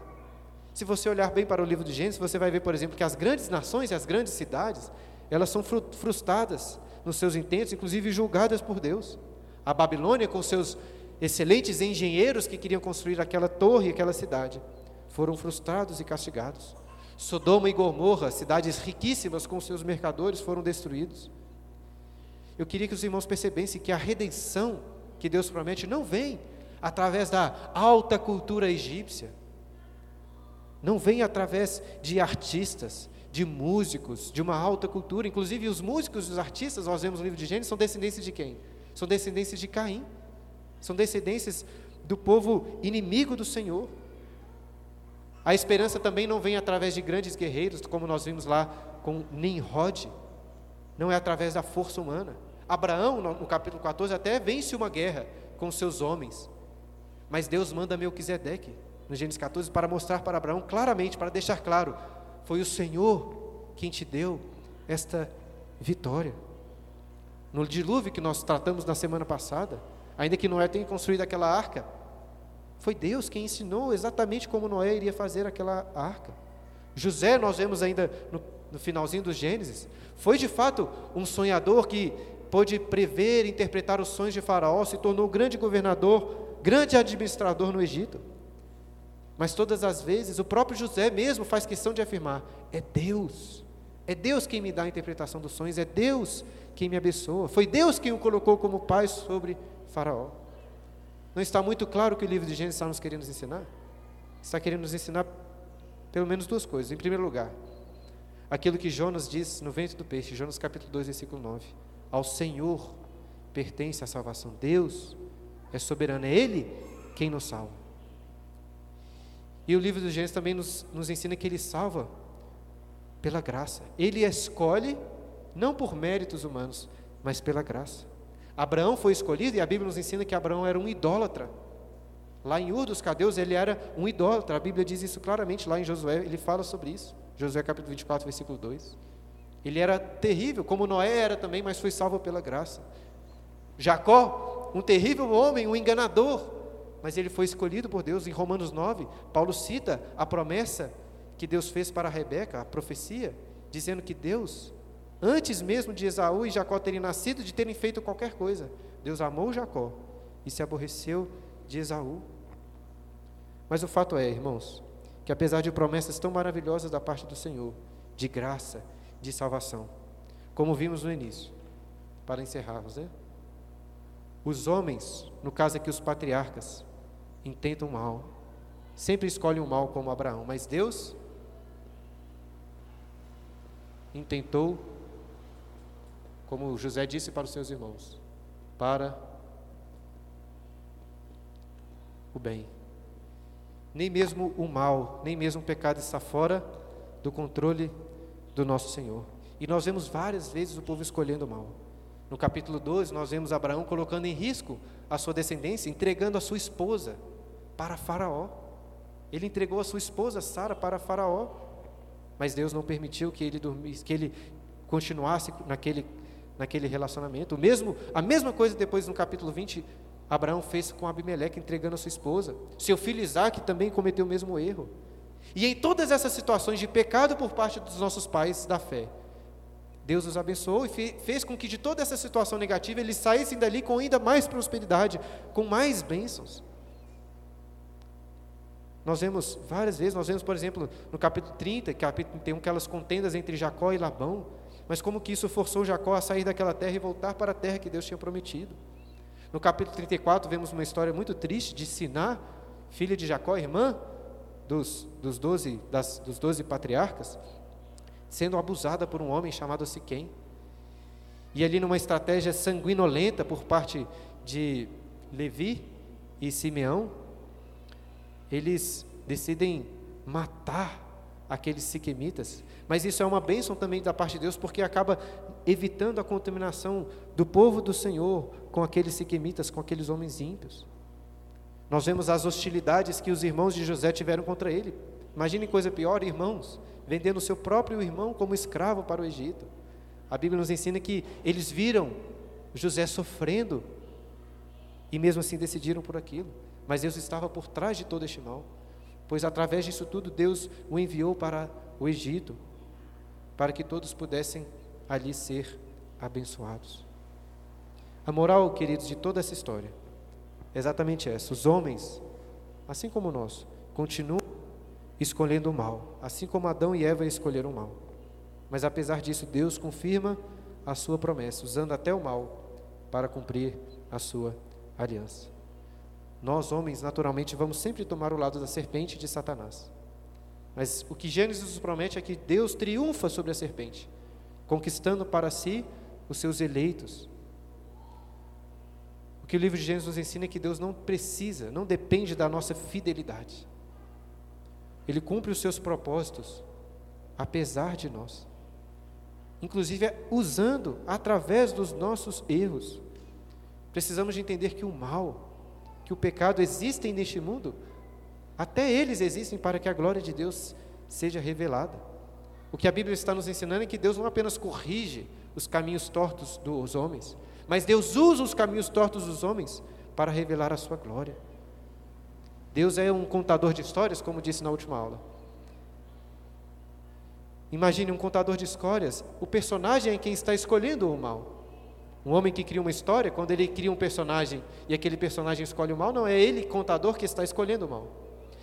Se você olhar bem para o livro de Gênesis, você vai ver, por exemplo, que as grandes nações e as grandes cidades, elas são frustradas nos seus intentos, inclusive julgadas por Deus. A Babilônia, com seus excelentes engenheiros que queriam construir aquela torre, aquela cidade, foram frustrados e castigados. Sodoma e Gomorra, cidades riquíssimas com seus mercadores, foram destruídos. Eu queria que os irmãos percebessem que a redenção que Deus promete não vem através da alta cultura egípcia, não vem através de artistas, de músicos, de uma alta cultura. Inclusive, os músicos e os artistas, nós vemos no livro de Gênesis, são descendentes de quem? São descendentes de Caim, são descendentes do povo inimigo do Senhor. A esperança também não vem através de grandes guerreiros, como nós vimos lá com Nimrod. Não é através da força humana. Abraão, no capítulo 14, até vence uma guerra com seus homens. Mas Deus manda Melquisedeque, no Gênesis 14, para mostrar para Abraão claramente, para deixar claro: foi o Senhor quem te deu esta vitória. No dilúvio que nós tratamos na semana passada, ainda que Noé tenha construído aquela arca, foi Deus quem ensinou exatamente como Noé iria fazer aquela arca. José, nós vemos ainda no, no finalzinho do Gênesis, foi de fato um sonhador que pôde prever, interpretar os sonhos de Faraó, se tornou grande governador, grande administrador no Egito. Mas todas as vezes, o próprio José mesmo faz questão de afirmar: é Deus, é Deus quem me dá a interpretação dos sonhos, é Deus quem me abençoa, foi Deus quem o colocou como pai sobre Faraó. Não está muito claro o que o livro de Gênesis está nos querendo nos ensinar? Está querendo nos ensinar pelo menos duas coisas. Em primeiro lugar, aquilo que Jonas diz no ventre do peixe, Jonas capítulo 2, versículo 9. Ao Senhor pertence a salvação. Deus é soberano, é Ele quem nos salva. E o livro do Gênesis também nos, nos ensina que Ele salva pela graça. Ele escolhe, não por méritos humanos, mas pela graça. Abraão foi escolhido e a Bíblia nos ensina que Abraão era um idólatra. Lá em Ur dos Cadeus ele era um idólatra. A Bíblia diz isso claramente lá em Josué, ele fala sobre isso. Josué capítulo 24, versículo 2. Ele era terrível, como Noé era também, mas foi salvo pela graça. Jacó, um terrível homem, um enganador, mas ele foi escolhido por Deus. Em Romanos 9, Paulo cita a promessa que Deus fez para Rebeca, a profecia, dizendo que Deus, antes mesmo de Esaú e Jacó terem nascido, de terem feito qualquer coisa, Deus amou Jacó e se aborreceu de Esaú. Mas o fato é, irmãos, que apesar de promessas tão maravilhosas da parte do Senhor, de graça, de salvação, como vimos no início, para encerrarmos, né? Os homens, no caso aqui os patriarcas, intentam mal, sempre escolhem o mal como Abraão, mas Deus intentou, como José disse para os seus irmãos, para o bem. Nem mesmo o mal, nem mesmo o pecado está fora do controle do nosso Senhor. E nós vemos várias vezes o povo escolhendo o mal. No capítulo 12, nós vemos Abraão colocando em risco a sua descendência, entregando a sua esposa para Faraó. Ele entregou a sua esposa Sara para Faraó, mas Deus não permitiu que ele dormisse, que ele continuasse naquele naquele relacionamento. O mesmo, a mesma coisa depois no capítulo 20, Abraão fez com Abimeleque entregando a sua esposa. Seu filho Isaac também cometeu o mesmo erro. E em todas essas situações de pecado por parte dos nossos pais da fé, Deus os abençoou e fez com que de toda essa situação negativa eles saíssem dali com ainda mais prosperidade, com mais bênçãos. Nós vemos várias vezes, nós vemos, por exemplo, no capítulo 30, capítulo 31, aquelas contendas entre Jacó e Labão, mas como que isso forçou Jacó a sair daquela terra e voltar para a terra que Deus tinha prometido. No capítulo 34, vemos uma história muito triste de Siná, filha de Jacó, irmã dos, dos, 12, das, dos 12 patriarcas, sendo abusada por um homem chamado Siquém. E ali, numa estratégia sanguinolenta por parte de Levi e Simeão, eles decidem matar aqueles siquemitas. Mas isso é uma bênção também da parte de Deus, porque acaba evitando a contaminação do povo do Senhor com aqueles siquemitas, com aqueles homens ímpios. Nós vemos as hostilidades que os irmãos de José tiveram contra ele. Imaginem coisa pior, irmãos, vendendo seu próprio irmão como escravo para o Egito. A Bíblia nos ensina que eles viram José sofrendo e mesmo assim decidiram por aquilo. Mas Deus estava por trás de todo este mal, pois através disso tudo Deus o enviou para o Egito, para que todos pudessem ali ser abençoados. A moral, queridos, de toda essa história é exatamente essa: os homens, assim como nós, continuam escolhendo o mal, assim como Adão e Eva escolheram o mal. Mas apesar disso, Deus confirma a sua promessa, usando até o mal para cumprir a sua aliança. Nós, homens, naturalmente, vamos sempre tomar o lado da serpente de Satanás. Mas o que Gênesis nos promete é que Deus triunfa sobre a serpente, conquistando para si os seus eleitos, que o livro de Gênesis nos ensina é que Deus não precisa, não depende da nossa fidelidade. Ele cumpre os seus propósitos, apesar de nós. Inclusive é usando através dos nossos erros. Precisamos de entender que o mal, que o pecado existem neste mundo, até eles existem para que a glória de Deus seja revelada. O que a Bíblia está nos ensinando é que Deus não apenas corrige os caminhos tortos dos homens, mas Deus usa os caminhos tortos dos homens para revelar a sua glória. Deus é um contador de histórias, como disse na última aula. Imagine um contador de histórias, o personagem é quem está escolhendo o mal. Um homem que cria uma história, quando ele cria um personagem e aquele personagem escolhe o mal, não é ele, contador, que está escolhendo o mal.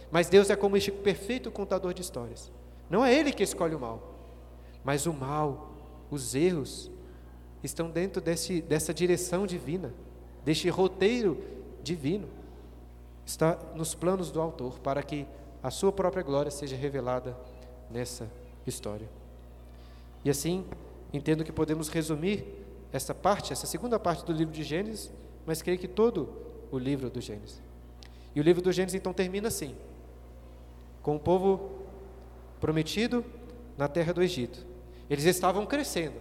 Mas Deus é como este perfeito contador de histórias. Não é ele que escolhe o mal, mas o mal, os erros, estão dentro desse, dessa direção divina, deste roteiro divino. Está nos planos do autor para que a sua própria glória seja revelada nessa história. E assim, entendo que podemos resumir essa parte, essa segunda parte do livro de Gênesis, mas creio que todo o livro do Gênesis. E o livro do Gênesis então termina assim: com o povo prometido na terra do Egito. Eles estavam crescendo,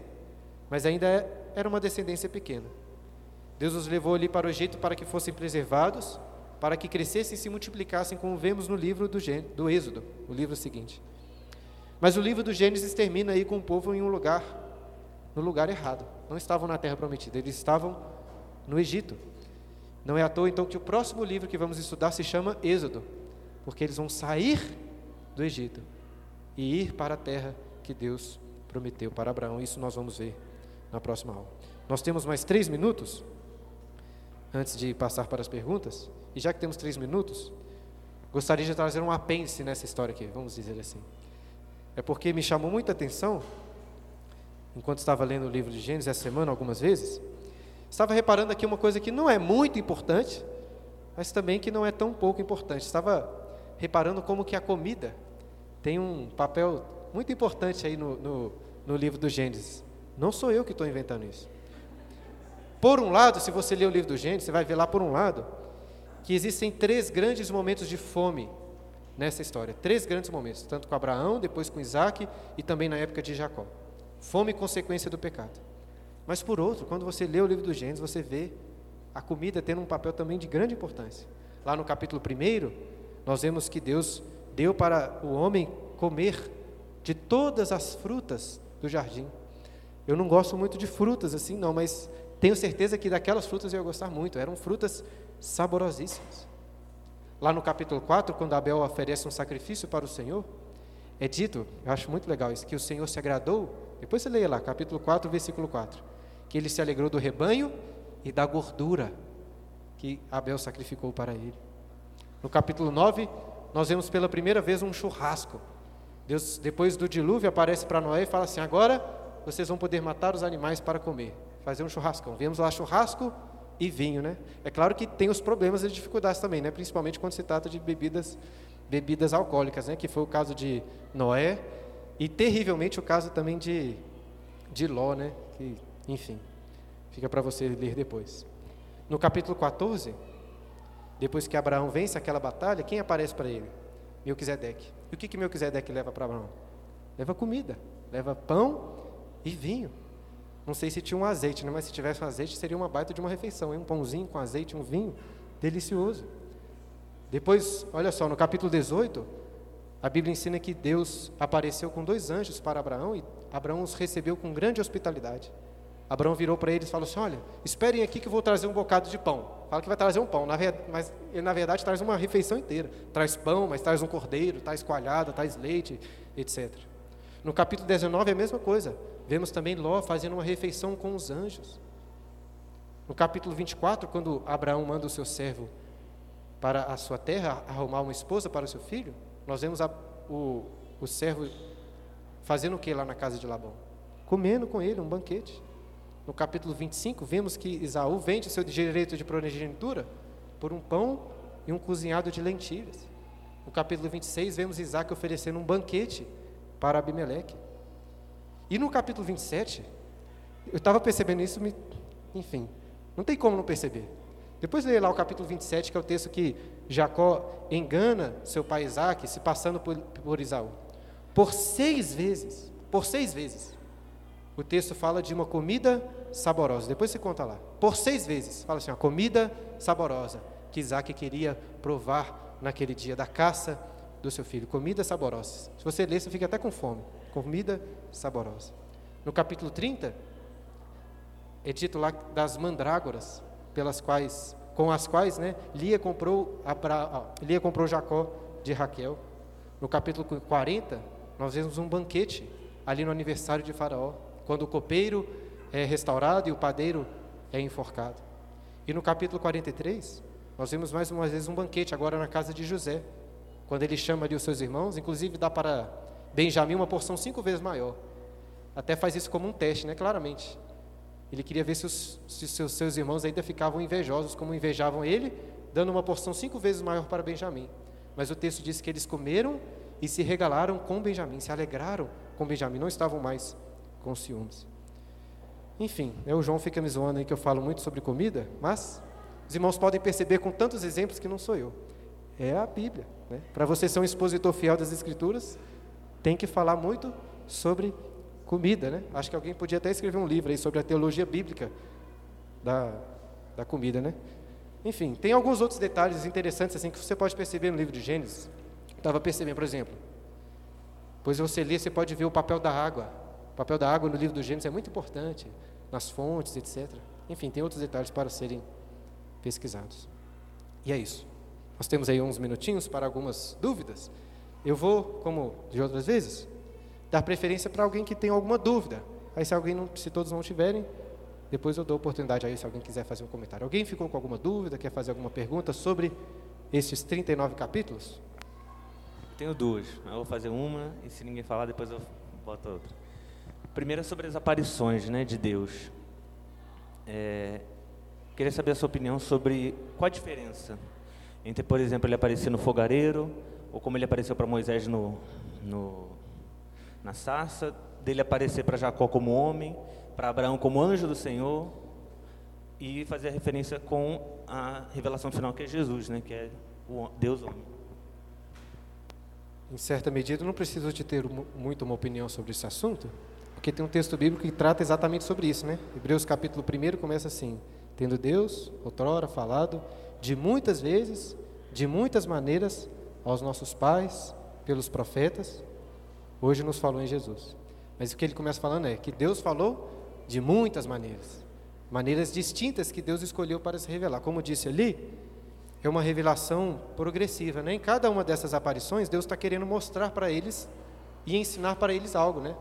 mas ainda era uma descendência pequena. Deus os levou ali para o Egito para que fossem preservados, para que crescessem e se multiplicassem, como vemos no livro do, do Êxodo, o livro seguinte. Mas o livro do Gênesis termina aí com o povo em um lugar, no lugar errado. Não estavam na terra prometida, eles estavam no Egito. Não é à toa então que o próximo livro que vamos estudar se chama Êxodo, porque eles vão sair do Egito e ir para a terra que Deus prometeu para Abraão. Isso nós vamos ver na próxima aula. Nós temos mais três minutos antes de passar para as perguntas. E já que temos três minutos, gostaria de trazer um apêndice nessa história aqui, vamos dizer assim. É porque me chamou muita atenção, enquanto estava lendo o livro de Gênesis essa semana, algumas vezes, estava reparando aqui uma coisa que não é muito importante, mas também que não é tão pouco importante. Estava reparando como que a comida tem um papel muito importante aí no, no, no livro do Gênesis. Não sou eu que estou inventando isso. Por um lado, se você ler o livro do Gênesis, você vai ver lá por um lado que existem três grandes momentos de fome nessa história. Três grandes momentos, tanto com Abraão, depois com Isaac e também na época de Jacó. Fome consequência do pecado. Mas por outro, quando você lê o livro do Gênesis, você vê a comida tendo um papel também de grande importância. Lá no capítulo 1, nós vemos que Deus deu para o homem comer de todas as frutas do jardim. Eu não gosto muito de frutas assim, não, mas tenho certeza que daquelas frutas eu ia gostar muito. Eram frutas saborosíssimas. Lá no capítulo 4, quando Abel oferece um sacrifício para o Senhor, é dito, eu acho muito legal isso, que o Senhor se agradou. Depois você leia lá, capítulo 4, versículo 4. Que ele se alegrou do rebanho e da gordura que Abel sacrificou para ele. No capítulo 9, nós vemos pela primeira vez um churrasco. Deus, depois do dilúvio, aparece para Noé e fala assim: agora vocês vão poder matar os animais para comer, fazer um churrascão. Vemos lá churrasco e vinho, né? É claro que tem os problemas e dificuldades também, né? Principalmente quando se trata de bebidas, bebidas alcoólicas, né? Que foi o caso de Noé e terrivelmente o caso também de, de Ló, né? Que, enfim, fica para você ler depois. No capítulo 14, depois que Abraão vence aquela batalha, quem aparece para ele? Melquisedeque. E o que, que Melquisedeque leva para Abraão? Leva comida, leva pão e vinho. Não sei se tinha um azeite, né? mas se tivesse um azeite, seria uma baita de uma refeição. Hein? Um pãozinho com azeite, um vinho, delicioso. Depois, olha só, no capítulo 18, a Bíblia ensina que Deus apareceu com dois anjos para Abraão e Abraão os recebeu com grande hospitalidade. Abraão virou para eles e falou assim: Olha, esperem aqui que eu vou trazer um bocado de pão. Fala que vai trazer um pão, mas ele na verdade traz uma refeição inteira. Traz pão, mas traz um cordeiro, traz coalhada, traz leite, etc. No capítulo 19 é a mesma coisa. Vemos também Ló fazendo uma refeição com os anjos. No capítulo 24, quando Abraão manda o seu servo para a sua terra arrumar uma esposa para o seu filho, nós vemos a, o, o servo fazendo o que lá na casa de Labão? Comendo com ele um banquete no capítulo 25, vemos que Isaú vende seu direito de primogenitura por um pão e um cozinhado de lentilhas. No capítulo 26, vemos Isaac oferecendo um banquete para Abimeleque. E no capítulo 27, eu estava percebendo isso, me, enfim, não tem como não perceber. Depois leia lá o capítulo 27, que é o texto que Jacó engana seu pai Isaac, se passando por, por Isaú. Por seis vezes, por seis vezes, o texto fala de uma comida saborosa. Depois você conta lá. Por seis vezes. Fala assim, a comida saborosa que Isaac queria provar naquele dia da caça do seu filho. Comida saborosa. Se você ler, você fica até com fome. Comida saborosa. No capítulo 30, é dito lá das mandrágoras, pelas quais, com as quais né, Lia, comprou Abra, Lia comprou Jacó de Raquel. No capítulo 40, nós vemos um banquete ali no aniversário de Faraó, quando o copeiro é restaurado e o padeiro é enforcado. E no capítulo 43, nós vemos mais uma vez um banquete agora na casa de José, quando ele chama ali os seus irmãos, inclusive dá para Benjamim uma porção cinco vezes maior. Até faz isso como um teste, né? Claramente. Ele queria ver se os, se os seus irmãos ainda ficavam invejosos, como invejavam ele, dando uma porção cinco vezes maior para Benjamim. Mas o texto diz que eles comeram e se regalaram com Benjamim, se alegraram com Benjamim, não estavam mais com ciúmes. Enfim, né, o João fica me zoando aí que eu falo muito sobre comida, mas os irmãos podem perceber com tantos exemplos que não sou eu. É a Bíblia. Né? Para você ser um expositor fiel das Escrituras, tem que falar muito sobre comida. Né? Acho que alguém podia até escrever um livro aí sobre a teologia bíblica da, da comida. Né? Enfim, tem alguns outros detalhes interessantes assim que você pode perceber no livro de Gênesis. Estava percebendo, por exemplo, pois você lê, você pode ver o papel da água. O papel da água no livro do Gênesis é muito importante, nas fontes, etc. Enfim, tem outros detalhes para serem pesquisados. E é isso. Nós temos aí uns minutinhos para algumas dúvidas. Eu vou, como de outras vezes, dar preferência para alguém que tem alguma dúvida. Aí se alguém não, se todos não tiverem, depois eu dou oportunidade aí se alguém quiser fazer um comentário. Alguém ficou com alguma dúvida, quer fazer alguma pergunta sobre esses 39 capítulos? Tenho duas. Eu vou fazer uma e se ninguém falar, depois eu boto outra. Primeira é sobre as aparições né, de Deus. É, queria saber a sua opinião sobre qual a diferença entre, por exemplo, ele aparecer no fogareiro, ou como ele apareceu para Moisés no, no, na sarça, dele aparecer para Jacó como homem, para Abraão como anjo do Senhor, e fazer a referência com a revelação final que é Jesus, né, que é o Deus homem. Em certa medida, não preciso de ter muito uma opinião sobre esse assunto, porque tem um texto bíblico que trata exatamente sobre isso, né? Hebreus capítulo 1 começa assim: Tendo Deus, outrora, falado de muitas vezes, de muitas maneiras, aos nossos pais, pelos profetas, hoje nos falou em Jesus. Mas o que ele começa falando é que Deus falou de muitas maneiras, maneiras distintas que Deus escolheu para se revelar. Como disse ali, é uma revelação progressiva. Né? Em cada uma dessas aparições, Deus está querendo mostrar para eles e ensinar para eles algo. Né?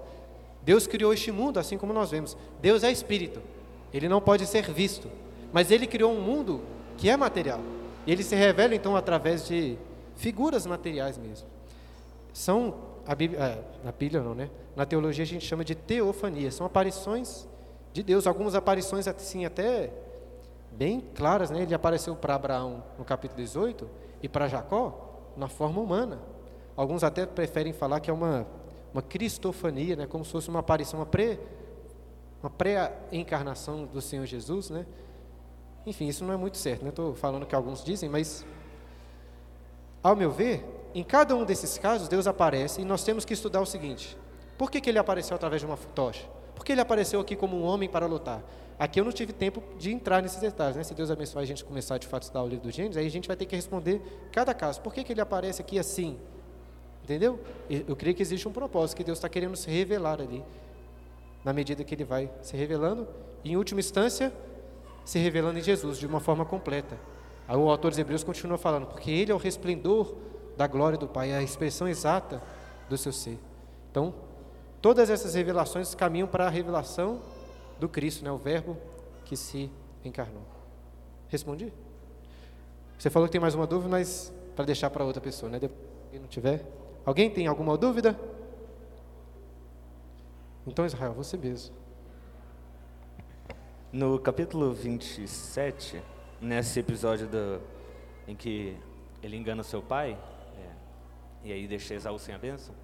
Deus criou este mundo assim como nós vemos. Deus é espírito, ele não pode ser visto, mas ele criou um mundo que é material. Ele se revela então através de figuras materiais mesmo. São a Bíblia, é, na Bíblia não, né? Na teologia a gente chama de teofania, são aparições de Deus, algumas aparições assim até bem claras, né? Ele apareceu para Abraão no capítulo 18 e para Jacó na forma humana. Alguns até preferem falar que é uma, uma cristofania, né? Como se fosse uma aparição, uma pré uma pré-encarnação do Senhor Jesus, né? Enfim, isso não é muito certo, né? Estou falando que alguns dizem, mas ao meu ver, em cada um desses casos Deus aparece e nós temos que estudar o seguinte: por que, que ele apareceu através de uma tocha? Por que ele apareceu aqui como um homem para lutar? Aqui eu não tive tempo de entrar nesses detalhes, né? Se Deus abençoar a gente começar de fato a estudar o livro dos gênios, aí a gente vai ter que responder cada caso. Por que, que ele aparece aqui assim? Entendeu? Eu creio que existe um propósito, que Deus está querendo se revelar ali, na medida que ele vai se revelando, e em última instância, se revelando em Jesus de uma forma completa. Aí o autor dos Hebreus continua falando, porque ele é o resplendor da glória do Pai, é a expressão exata do seu ser. Então, todas essas revelações caminham para a revelação do Cristo, né? o Verbo que se encarnou. Respondi? Você falou que tem mais uma dúvida, mas para deixar para outra pessoa, né? Depois, não tiver. Alguém tem alguma dúvida? Então, Israel, você mesmo. No capítulo 27, nesse episódio do, em que ele engana seu pai, e aí deixa Esaú sem a bênção,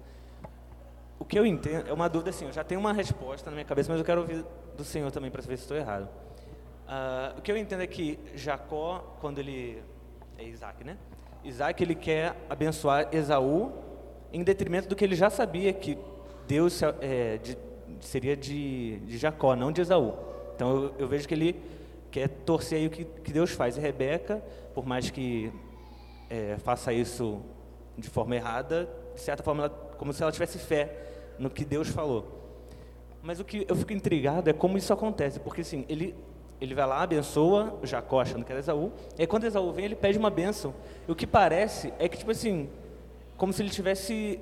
o que eu entendo, é uma dúvida assim, eu já tenho uma resposta na minha cabeça, mas eu quero ouvir do Senhor também para ver se estou errado. Uh, o que eu entendo é que Jacó, quando ele. É Isaac, né? Isaac ele quer abençoar Esaú em detrimento do que ele já sabia que Deus é, de, seria de, de Jacó, não de Esaú. Então eu, eu, vejo que ele quer torcer aí o que, que Deus faz. E Rebeca, por mais que é, faça isso de forma errada, de certa forma, ela, como se ela tivesse fé no que Deus falou. Mas o que eu fico intrigado é como isso acontece, porque assim, ele, ele vai lá, abençoa Jacó achando que era Esaú, e aí quando Esaú vem, ele pede uma bênção. E o que parece é que, tipo assim, como se ele tivesse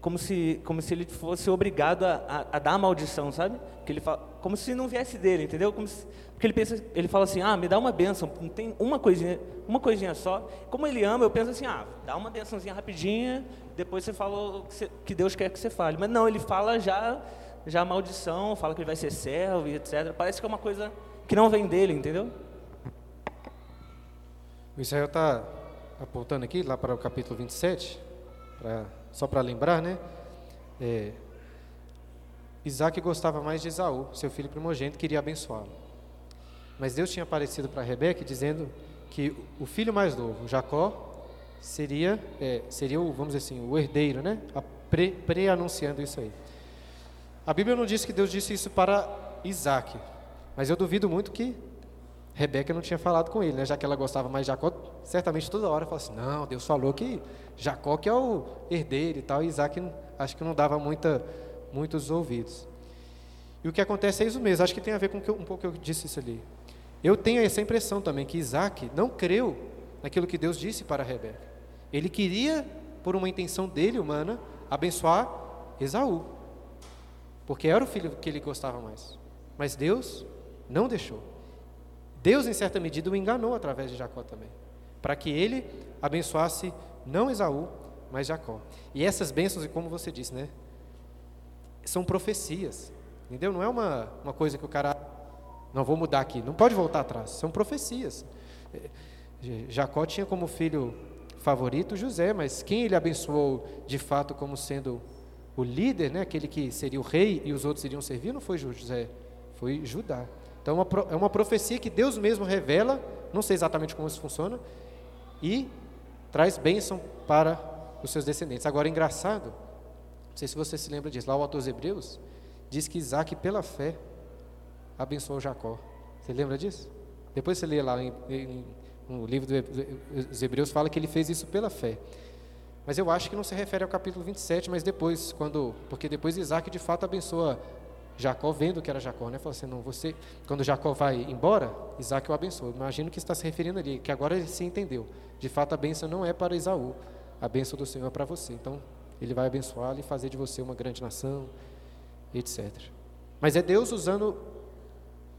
como se, como se ele fosse obrigado a, a, a, dar a maldição, sabe? Que ele fala, como se não viesse dele, entendeu? Como se, porque ele pensa, ele fala assim, ah, me dá uma bênção, não tem uma coisinha, uma coisinha só. Como ele ama, eu penso assim, ah, dá uma bênçãozinha rapidinha, depois você fala o que, você, que Deus quer que você fale. Mas não, ele fala já, já a maldição, fala que ele vai ser servo e etc. Parece que é uma coisa que não vem dele, entendeu? O Israel está apontando aqui, lá para o capítulo 27, para só para lembrar, né? É, Isaac gostava mais de Esaú, seu filho primogênito, queria abençoá-lo. Mas Deus tinha aparecido para Rebeca dizendo que o filho mais novo, Jacó, seria, é, seria o, vamos dizer assim, o herdeiro, né? Pre-anunciando isso aí. A Bíblia não diz que Deus disse isso para Isaac, mas eu duvido muito que Rebeca não tinha falado com ele, né? Já que ela gostava mais de Jacó, certamente toda hora fala assim: não, Deus falou que Jacó que é o herdeiro e tal, e Isaac acho que não dava muita, muitos ouvidos. E o que acontece é isso mesmo, acho que tem a ver com um pouco que eu disse isso ali. Eu tenho essa impressão também que Isaac não creu naquilo que Deus disse para Rebeca. Ele queria, por uma intenção dele humana, abençoar Esaú, porque era o filho que ele gostava mais. Mas Deus não deixou. Deus, em certa medida, o enganou através de Jacó também, para que ele abençoasse não Esaú, mas Jacó. E essas bênçãos, como você disse, né? São profecias, entendeu? Não é uma, uma coisa que o cara, não vou mudar aqui, não pode voltar atrás, são profecias. É, Jacó tinha como filho favorito José, mas quem ele abençoou de fato como sendo o líder, né, aquele que seria o rei e os outros iriam servir, não foi José, foi Judá. Então é uma profecia que Deus mesmo revela, não sei exatamente como isso funciona, e traz bênção para os seus descendentes. Agora, engraçado, não sei se você se lembra disso, lá o autor dos Hebreus diz que Isaac, pela fé, abençoou Jacó. Você lembra disso? Depois você lê lá em, em, no livro dos Hebreus, fala que ele fez isso pela fé. Mas eu acho que não se refere ao capítulo 27, mas depois, quando, porque depois Isaac de fato abençoa Jacó vendo que era Jacó, né? Falou assim, não, você, quando Jacó vai embora, Isaac o abençoa. Imagino que está se referindo ali, que agora ele se entendeu. De fato, a bênção não é para Esaú, a bênção do Senhor é para você. Então, ele vai abençoá-lo e fazer de você uma grande nação, etc. Mas é Deus usando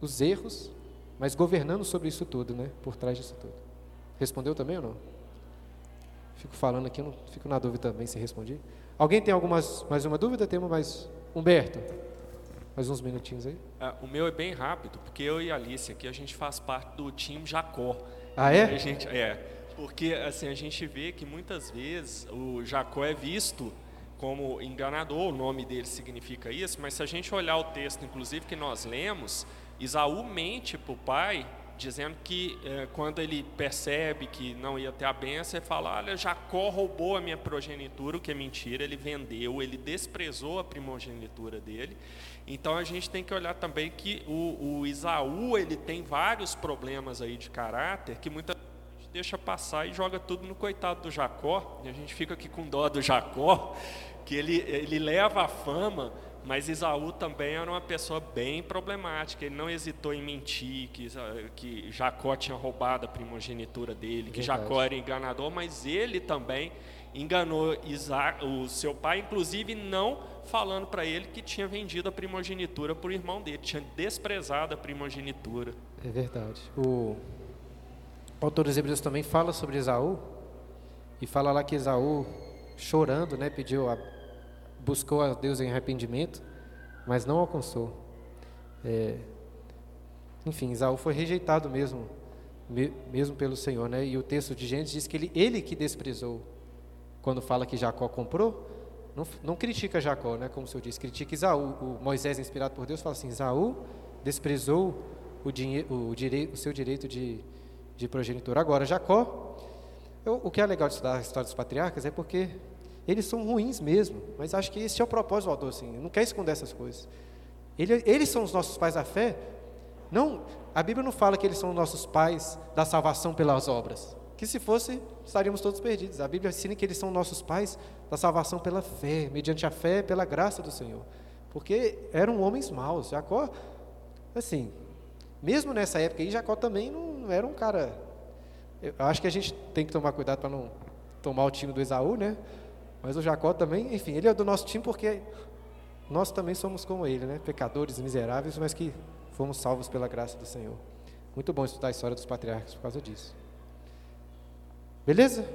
os erros, mas governando sobre isso tudo, né? Por trás disso tudo. Respondeu também ou não? Fico falando aqui, não fico na dúvida também se respondi. Alguém tem algumas mais uma dúvida? Temos mais Humberto. Mais uns minutinhos aí. É, o meu é bem rápido, porque eu e a Alice aqui, a gente faz parte do time Jacó. Ah, é? A gente, é, porque assim, a gente vê que muitas vezes o Jacó é visto como enganador, o nome dele significa isso, mas se a gente olhar o texto, inclusive, que nós lemos, Isaú mente para o pai dizendo que é, quando ele percebe que não ia ter a benção, ele fala: Olha, Jacó roubou a minha progenitura, o que é mentira, ele vendeu, ele desprezou a primogenitura dele. Então a gente tem que olhar também que o, o Isaú ele tem vários problemas aí de caráter que muita gente deixa passar e joga tudo no coitado do Jacó, e a gente fica aqui com dó do Jacó, que ele, ele leva a fama mas Isaú também era uma pessoa bem problemática. Ele não hesitou em mentir que, que Jacó tinha roubado a primogenitura dele, que Verdade. Jacó era enganador, mas ele também enganou Isaac, o seu pai, inclusive não falando para ele que tinha vendido a primogenitura para o irmão dele, tinha desprezado a primogenitura. É verdade. O, autor dos Hebreus também fala sobre Esaú e fala lá que Esaú, chorando, né, pediu a buscou a Deus em arrependimento, mas não alcançou. É, enfim, Isaú foi rejeitado mesmo, mesmo pelo Senhor, né? E o texto de Gênesis diz que ele, ele que desprezou. Quando fala que Jacó comprou, não, não critica Jacó, né? Como o senhor disse, critica Isaú. O Moisés, inspirado por Deus, fala assim: Isaú desprezou o, dinheiro, o, o seu direito de, de progenitor. Agora, Jacó, o que é legal de estudar a história dos patriarcas é porque eles são ruins mesmo, mas acho que esse é o propósito do autor, assim, não quer esconder essas coisas. Ele, eles são os nossos pais da fé. Não, a Bíblia não fala que eles são nossos pais da salvação pelas obras. que se fosse, estaríamos todos perdidos. A Bíblia ensina que eles são nossos pais da salvação pela fé, mediante a fé, pela graça do Senhor. Porque eram homens maus. Jacó, assim, mesmo nessa época aí, Jacó também não era um cara. Eu acho que a gente tem que tomar cuidado para não tomar o time do Esaú, né? Mas o Jacó também, enfim, ele é do nosso time porque nós também somos como ele, né? Pecadores miseráveis, mas que fomos salvos pela graça do Senhor. Muito bom estudar a história dos patriarcas por causa disso. Beleza?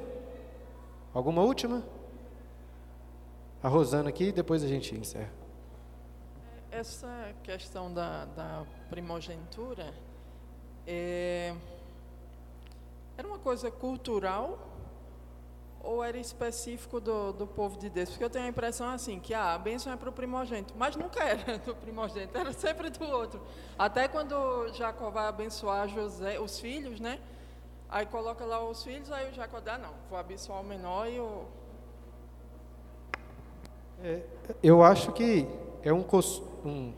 Alguma última? A Rosana aqui, depois a gente encerra. Essa questão da, da primogenitura é, era uma coisa cultural ou era específico do, do povo de Deus? Porque eu tenho a impressão assim, que ah, a bênção é para o primogênito, mas nunca era do primogênito, era sempre do outro. Até quando Jacó vai abençoar José, os filhos, né? Aí coloca lá os filhos, aí o Jacó dá, não, vou abençoar o menor e o... É, eu acho que é um, um,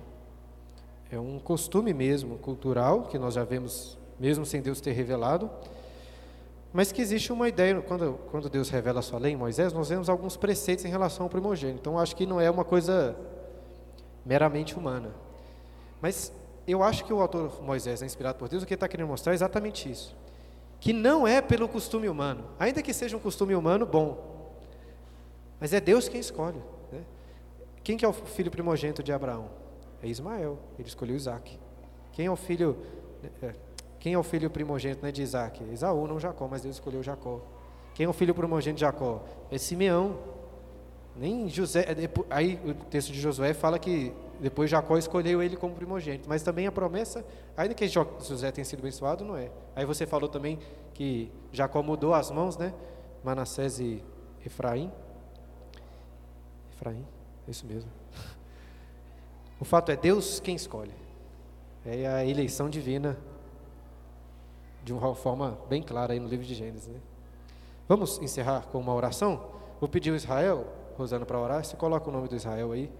é um costume mesmo, cultural, que nós já vemos, mesmo sem Deus ter revelado, mas que existe uma ideia, quando, quando Deus revela a sua lei em Moisés, nós vemos alguns preceitos em relação ao primogênito. Então, acho que não é uma coisa meramente humana. Mas eu acho que o autor Moisés é inspirado por Deus, o que ele está querendo mostrar é exatamente isso que não é pelo costume humano, ainda que seja um costume humano bom, mas é Deus quem escolhe. Quem que é o filho primogênito de Abraão? É Ismael, ele escolheu Isaac. Quem é o filho, é, quem é o filho primogênito né, de Isaac? Esaú, não Jacó, mas Deus escolheu Jacó. Quem é o filho primogênito de Jacó? É Simeão. Nem José, é, aí o texto de Josué fala que depois Jacó escolheu ele como primogênito, mas também a promessa, ainda que José tenha sido abençoado, não é. Aí você falou também que Jacó mudou as mãos, né? Manassés e Efraim. Efraim, isso mesmo. O fato é Deus quem escolhe. É a eleição divina de uma forma bem clara aí no livro de Gênesis. Né? Vamos encerrar com uma oração? Vou pedir o Israel, Rosana, para orar. Você coloca o nome do Israel aí.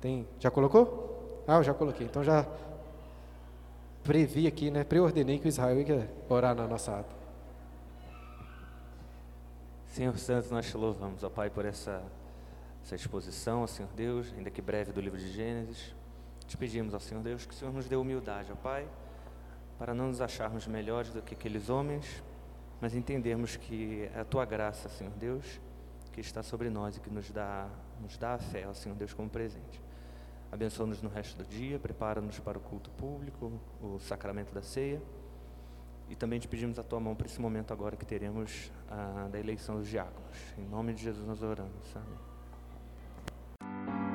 Tem, já colocou? Ah, eu já coloquei. Então já previ aqui, né? Preordenei que o Israel ia orar na nossa ata. Senhor Santo, nós te louvamos, ó Pai, por essa, essa exposição, Senhor Deus, ainda que breve do livro de Gênesis. Te pedimos, Senhor Deus, que o Senhor nos dê humildade, ó Pai, para não nos acharmos melhores do que aqueles homens, mas entendermos que é a tua graça, Senhor Deus, que está sobre nós e que nos dá, nos dá a fé, ó Senhor Deus, como presente. Abençoa-nos no resto do dia, prepara-nos para o culto público, o sacramento da ceia. E também te pedimos a tua mão para esse momento agora que teremos a, da eleição dos diáconos. Em nome de Jesus nós oramos. Amém. あ!